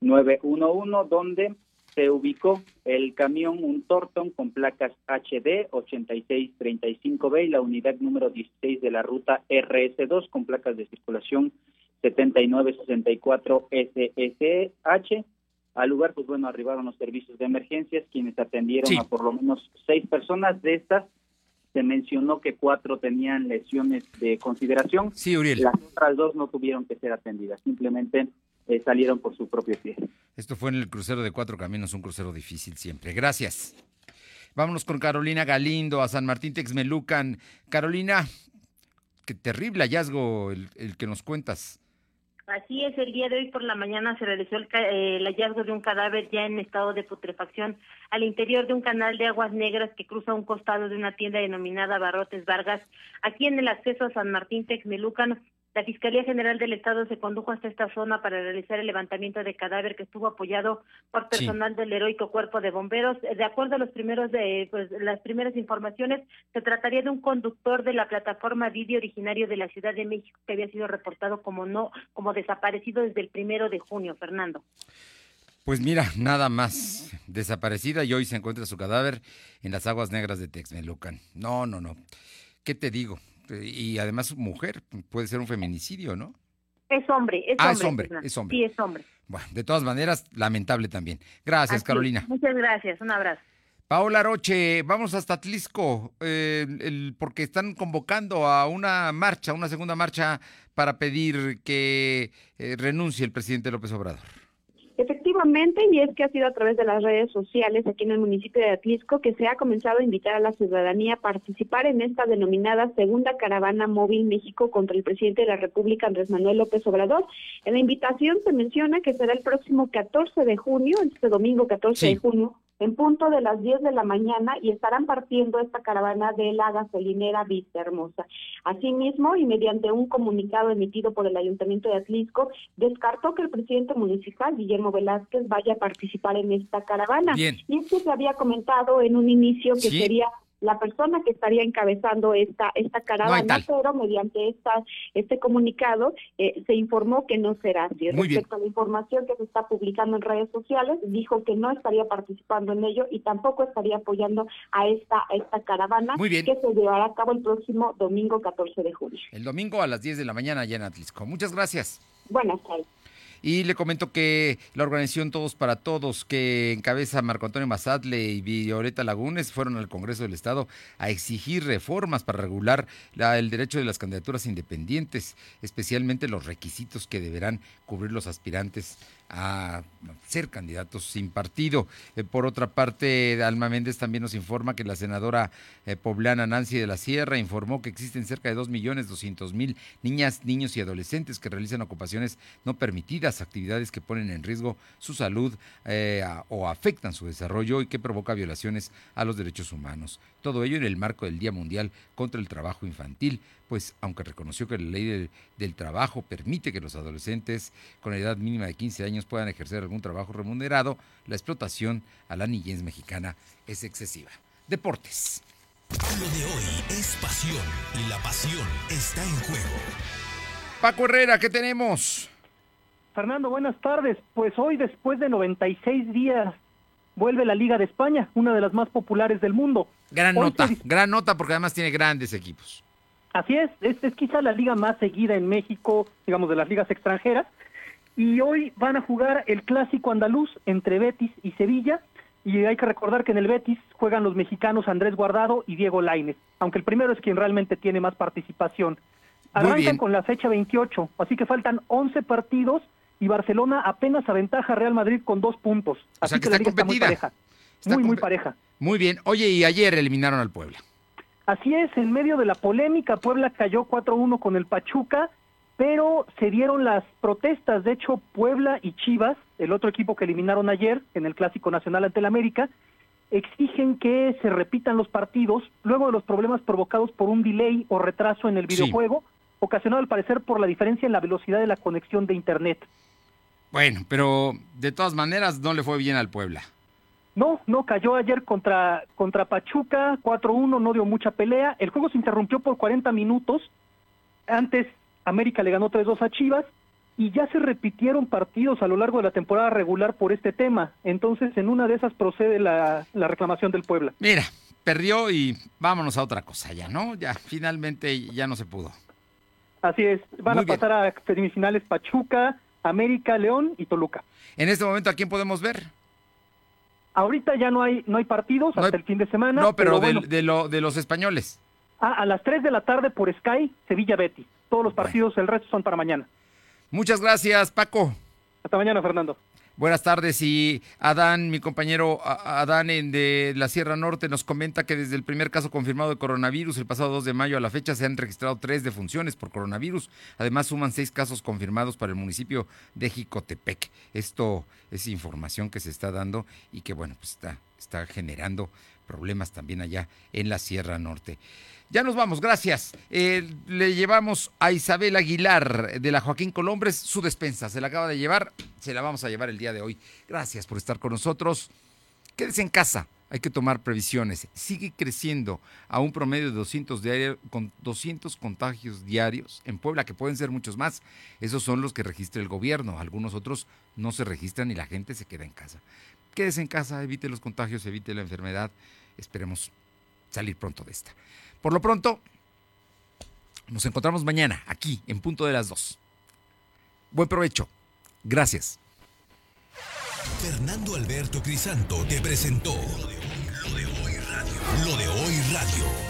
911, donde se ubicó el camión, un Torton con placas HD 8635B y la unidad número 16 de la ruta RS2 con placas de circulación 7964 SSH. Al lugar, pues bueno, arribaron los servicios de emergencias, quienes atendieron a por lo menos seis personas. De estas, se mencionó que cuatro tenían lesiones de consideración. Sí, Uriel. Las otras dos no tuvieron que ser atendidas, simplemente eh, salieron por su propio pie. Esto fue en el crucero de Cuatro Caminos, un crucero difícil siempre. Gracias. Vámonos con Carolina Galindo a San Martín Texmelucan. Carolina, qué terrible hallazgo el, el que nos cuentas. Así es, el día de hoy por la mañana se realizó el, el, hallazgo de un cadáver ya en estado de putrefacción al interior de un canal de aguas negras que cruza un costado de una tienda denominada Barrotes Vargas, aquí en el acceso a San Martín Texmelucan. La Fiscalía General del Estado se condujo hasta esta zona para realizar el levantamiento de cadáver que estuvo apoyado por personal del heroico cuerpo de bomberos. De acuerdo a los primeros de pues, las primeras informaciones, se trataría de un conductor de la plataforma Video originario de la Ciudad de México que había sido reportado como no como desaparecido desde el primero de junio. Fernando. Pues mira, nada más desaparecida y hoy se encuentra su cadáver en las aguas negras de Texmelucan. No, no, no. ¿Qué te digo? Y además mujer, puede ser un feminicidio, ¿no? Es hombre, es ah, hombre. es hombre, es hombre. Sí, es hombre. Bueno, de todas maneras, lamentable también. Gracias, Carolina. Muchas gracias, un abrazo. Paola Roche, vamos hasta Atlisco, eh, el, porque están convocando a una marcha, una segunda marcha para pedir que eh, renuncie el presidente López Obrador. Y es que ha sido a través de las redes sociales aquí en el municipio de Atlisco que se ha comenzado a invitar a la ciudadanía a participar en esta denominada Segunda Caravana Móvil México contra el presidente de la República, Andrés Manuel López Obrador. En la invitación se menciona que será el próximo 14 de junio, este domingo 14 de junio, en punto de las 10 de la mañana y estarán partiendo esta caravana de la gasolinera Vista Hermosa. Asimismo, y mediante un comunicado emitido por el Ayuntamiento de Atlisco, descartó que el presidente municipal, Guillermo Velázquez, vaya a participar en esta caravana. Y es que se había comentado en un inicio que sería la persona que estaría encabezando esta esta caravana, pero mediante esta este comunicado eh, se informó que no será así. Respecto a la información que se está publicando en redes sociales, dijo que no estaría participando en ello y tampoco estaría apoyando a esta esta caravana que se llevará a cabo el próximo domingo 14 de junio. El domingo a las 10 de la mañana allá en Atlisco. Muchas gracias. Buenas tardes. Y le comento que la organización Todos para Todos, que encabeza Marco Antonio Mazatle y Violeta Lagunes, fueron al Congreso del Estado a exigir reformas para regular el derecho de las candidaturas independientes, especialmente los requisitos que deberán cubrir los aspirantes a ser candidatos sin partido. Eh, por otra parte, Alma Méndez también nos informa que la senadora eh, poblana Nancy de la Sierra informó que existen cerca de 2.200.000 niñas, niños y adolescentes que realizan ocupaciones no permitidas, actividades que ponen en riesgo su salud eh, o afectan su desarrollo y que provoca violaciones a los derechos humanos. Todo ello en el marco del Día Mundial contra el Trabajo Infantil pues aunque reconoció que la ley del, trabajo permite que los adolescentes con edad mínima de 15 años puedan ejercer algún trabajo remunerado, la explotación a la niñez mexicana es excesiva. Deportes. Lo de hoy es pasión y la pasión está en juego. Paco Herrera, ¿qué tenemos? Fernando, buenas tardes. Pues hoy, después de 96 días, vuelve la Liga de España, una de las más populares del mundo. Gran nota, gran nota porque además tiene grandes equipos. Así es, es, es quizá la liga más seguida en México, digamos, de las ligas extranjeras. Y hoy van a jugar el clásico andaluz entre Betis y Sevilla. Y hay que recordar que en el Betis juegan los mexicanos Andrés Guardado y Diego Lainez, aunque el primero es quien realmente tiene más participación. Arrancan con la fecha 28, así que faltan 11 partidos y Barcelona apenas aventaja a Real Madrid con dos puntos. Así que, la liga está muy pareja. muy, muy pareja. Muy bien. Oye, y ayer eliminaron al Puebla. Así es, en medio de la polémica, Puebla cayó 4-1 con el Pachuca, pero se dieron las protestas. De hecho, Puebla y Chivas, el otro equipo que eliminaron ayer en el Clásico Nacional ante el América, exigen que se repitan los partidos luego de los problemas provocados por un delay o retraso en el videojuego, ocasionado al parecer por la diferencia en la velocidad de la conexión de Internet. Bueno, pero de todas maneras no le fue bien al Puebla. No, no, cayó ayer contra, contra Pachuca, 4-1, no dio mucha pelea. El juego se interrumpió por 40 minutos. Antes América le ganó 3-2 a Chivas y ya se repitieron partidos a lo largo de la temporada regular por este tema. Entonces, en una de esas procede la, la reclamación del Puebla. Mira, perdió y vámonos a otra cosa ya, ¿no? Ya, finalmente ya no se pudo. Así es, van a pasar a semifinales Pachuca, América, León y Toluca. En este momento, ¿a quién podemos ver? Ahorita ya no hay no hay partidos hasta el fin de semana. No, pero, de, lo, de los españoles. Ah, a las 3 de la tarde por Sky, Sevilla Betty. Todos los partidos, el resto son para mañana. Muchas gracias, Paco. Hasta mañana, Fernando. Buenas tardes y Adán, mi compañero Adán de la Sierra Norte nos comenta que desde el primer caso confirmado de coronavirus el pasado 2 de mayo a la fecha se han registrado tres defunciones por coronavirus. Además suman seis casos confirmados para el municipio de Jicotepec. Esto es información que se está dando y que bueno, pues está, está generando problemas también allá en la Sierra Norte. Ya nos vamos, gracias. Eh, le llevamos a Isabel Aguilar de la Joaquín Colombres su despensa. Se la acaba de llevar, se la vamos a llevar el día de hoy. Gracias por estar con nosotros. Quédese en casa, hay que tomar previsiones. Sigue creciendo a un promedio de 200 diarios, con 200 contagios diarios en Puebla, que pueden ser muchos más. Esos son los que registra el gobierno. Algunos otros no se registran y la gente se queda en casa. Quédese en casa, evite los contagios, evite la enfermedad. Esperemos salir pronto de esta. Por lo pronto, nos encontramos mañana aquí en punto de las dos. Buen provecho. Gracias. Fernando Alberto Crisanto te presentó Lo de hoy radio. Lo de hoy radio.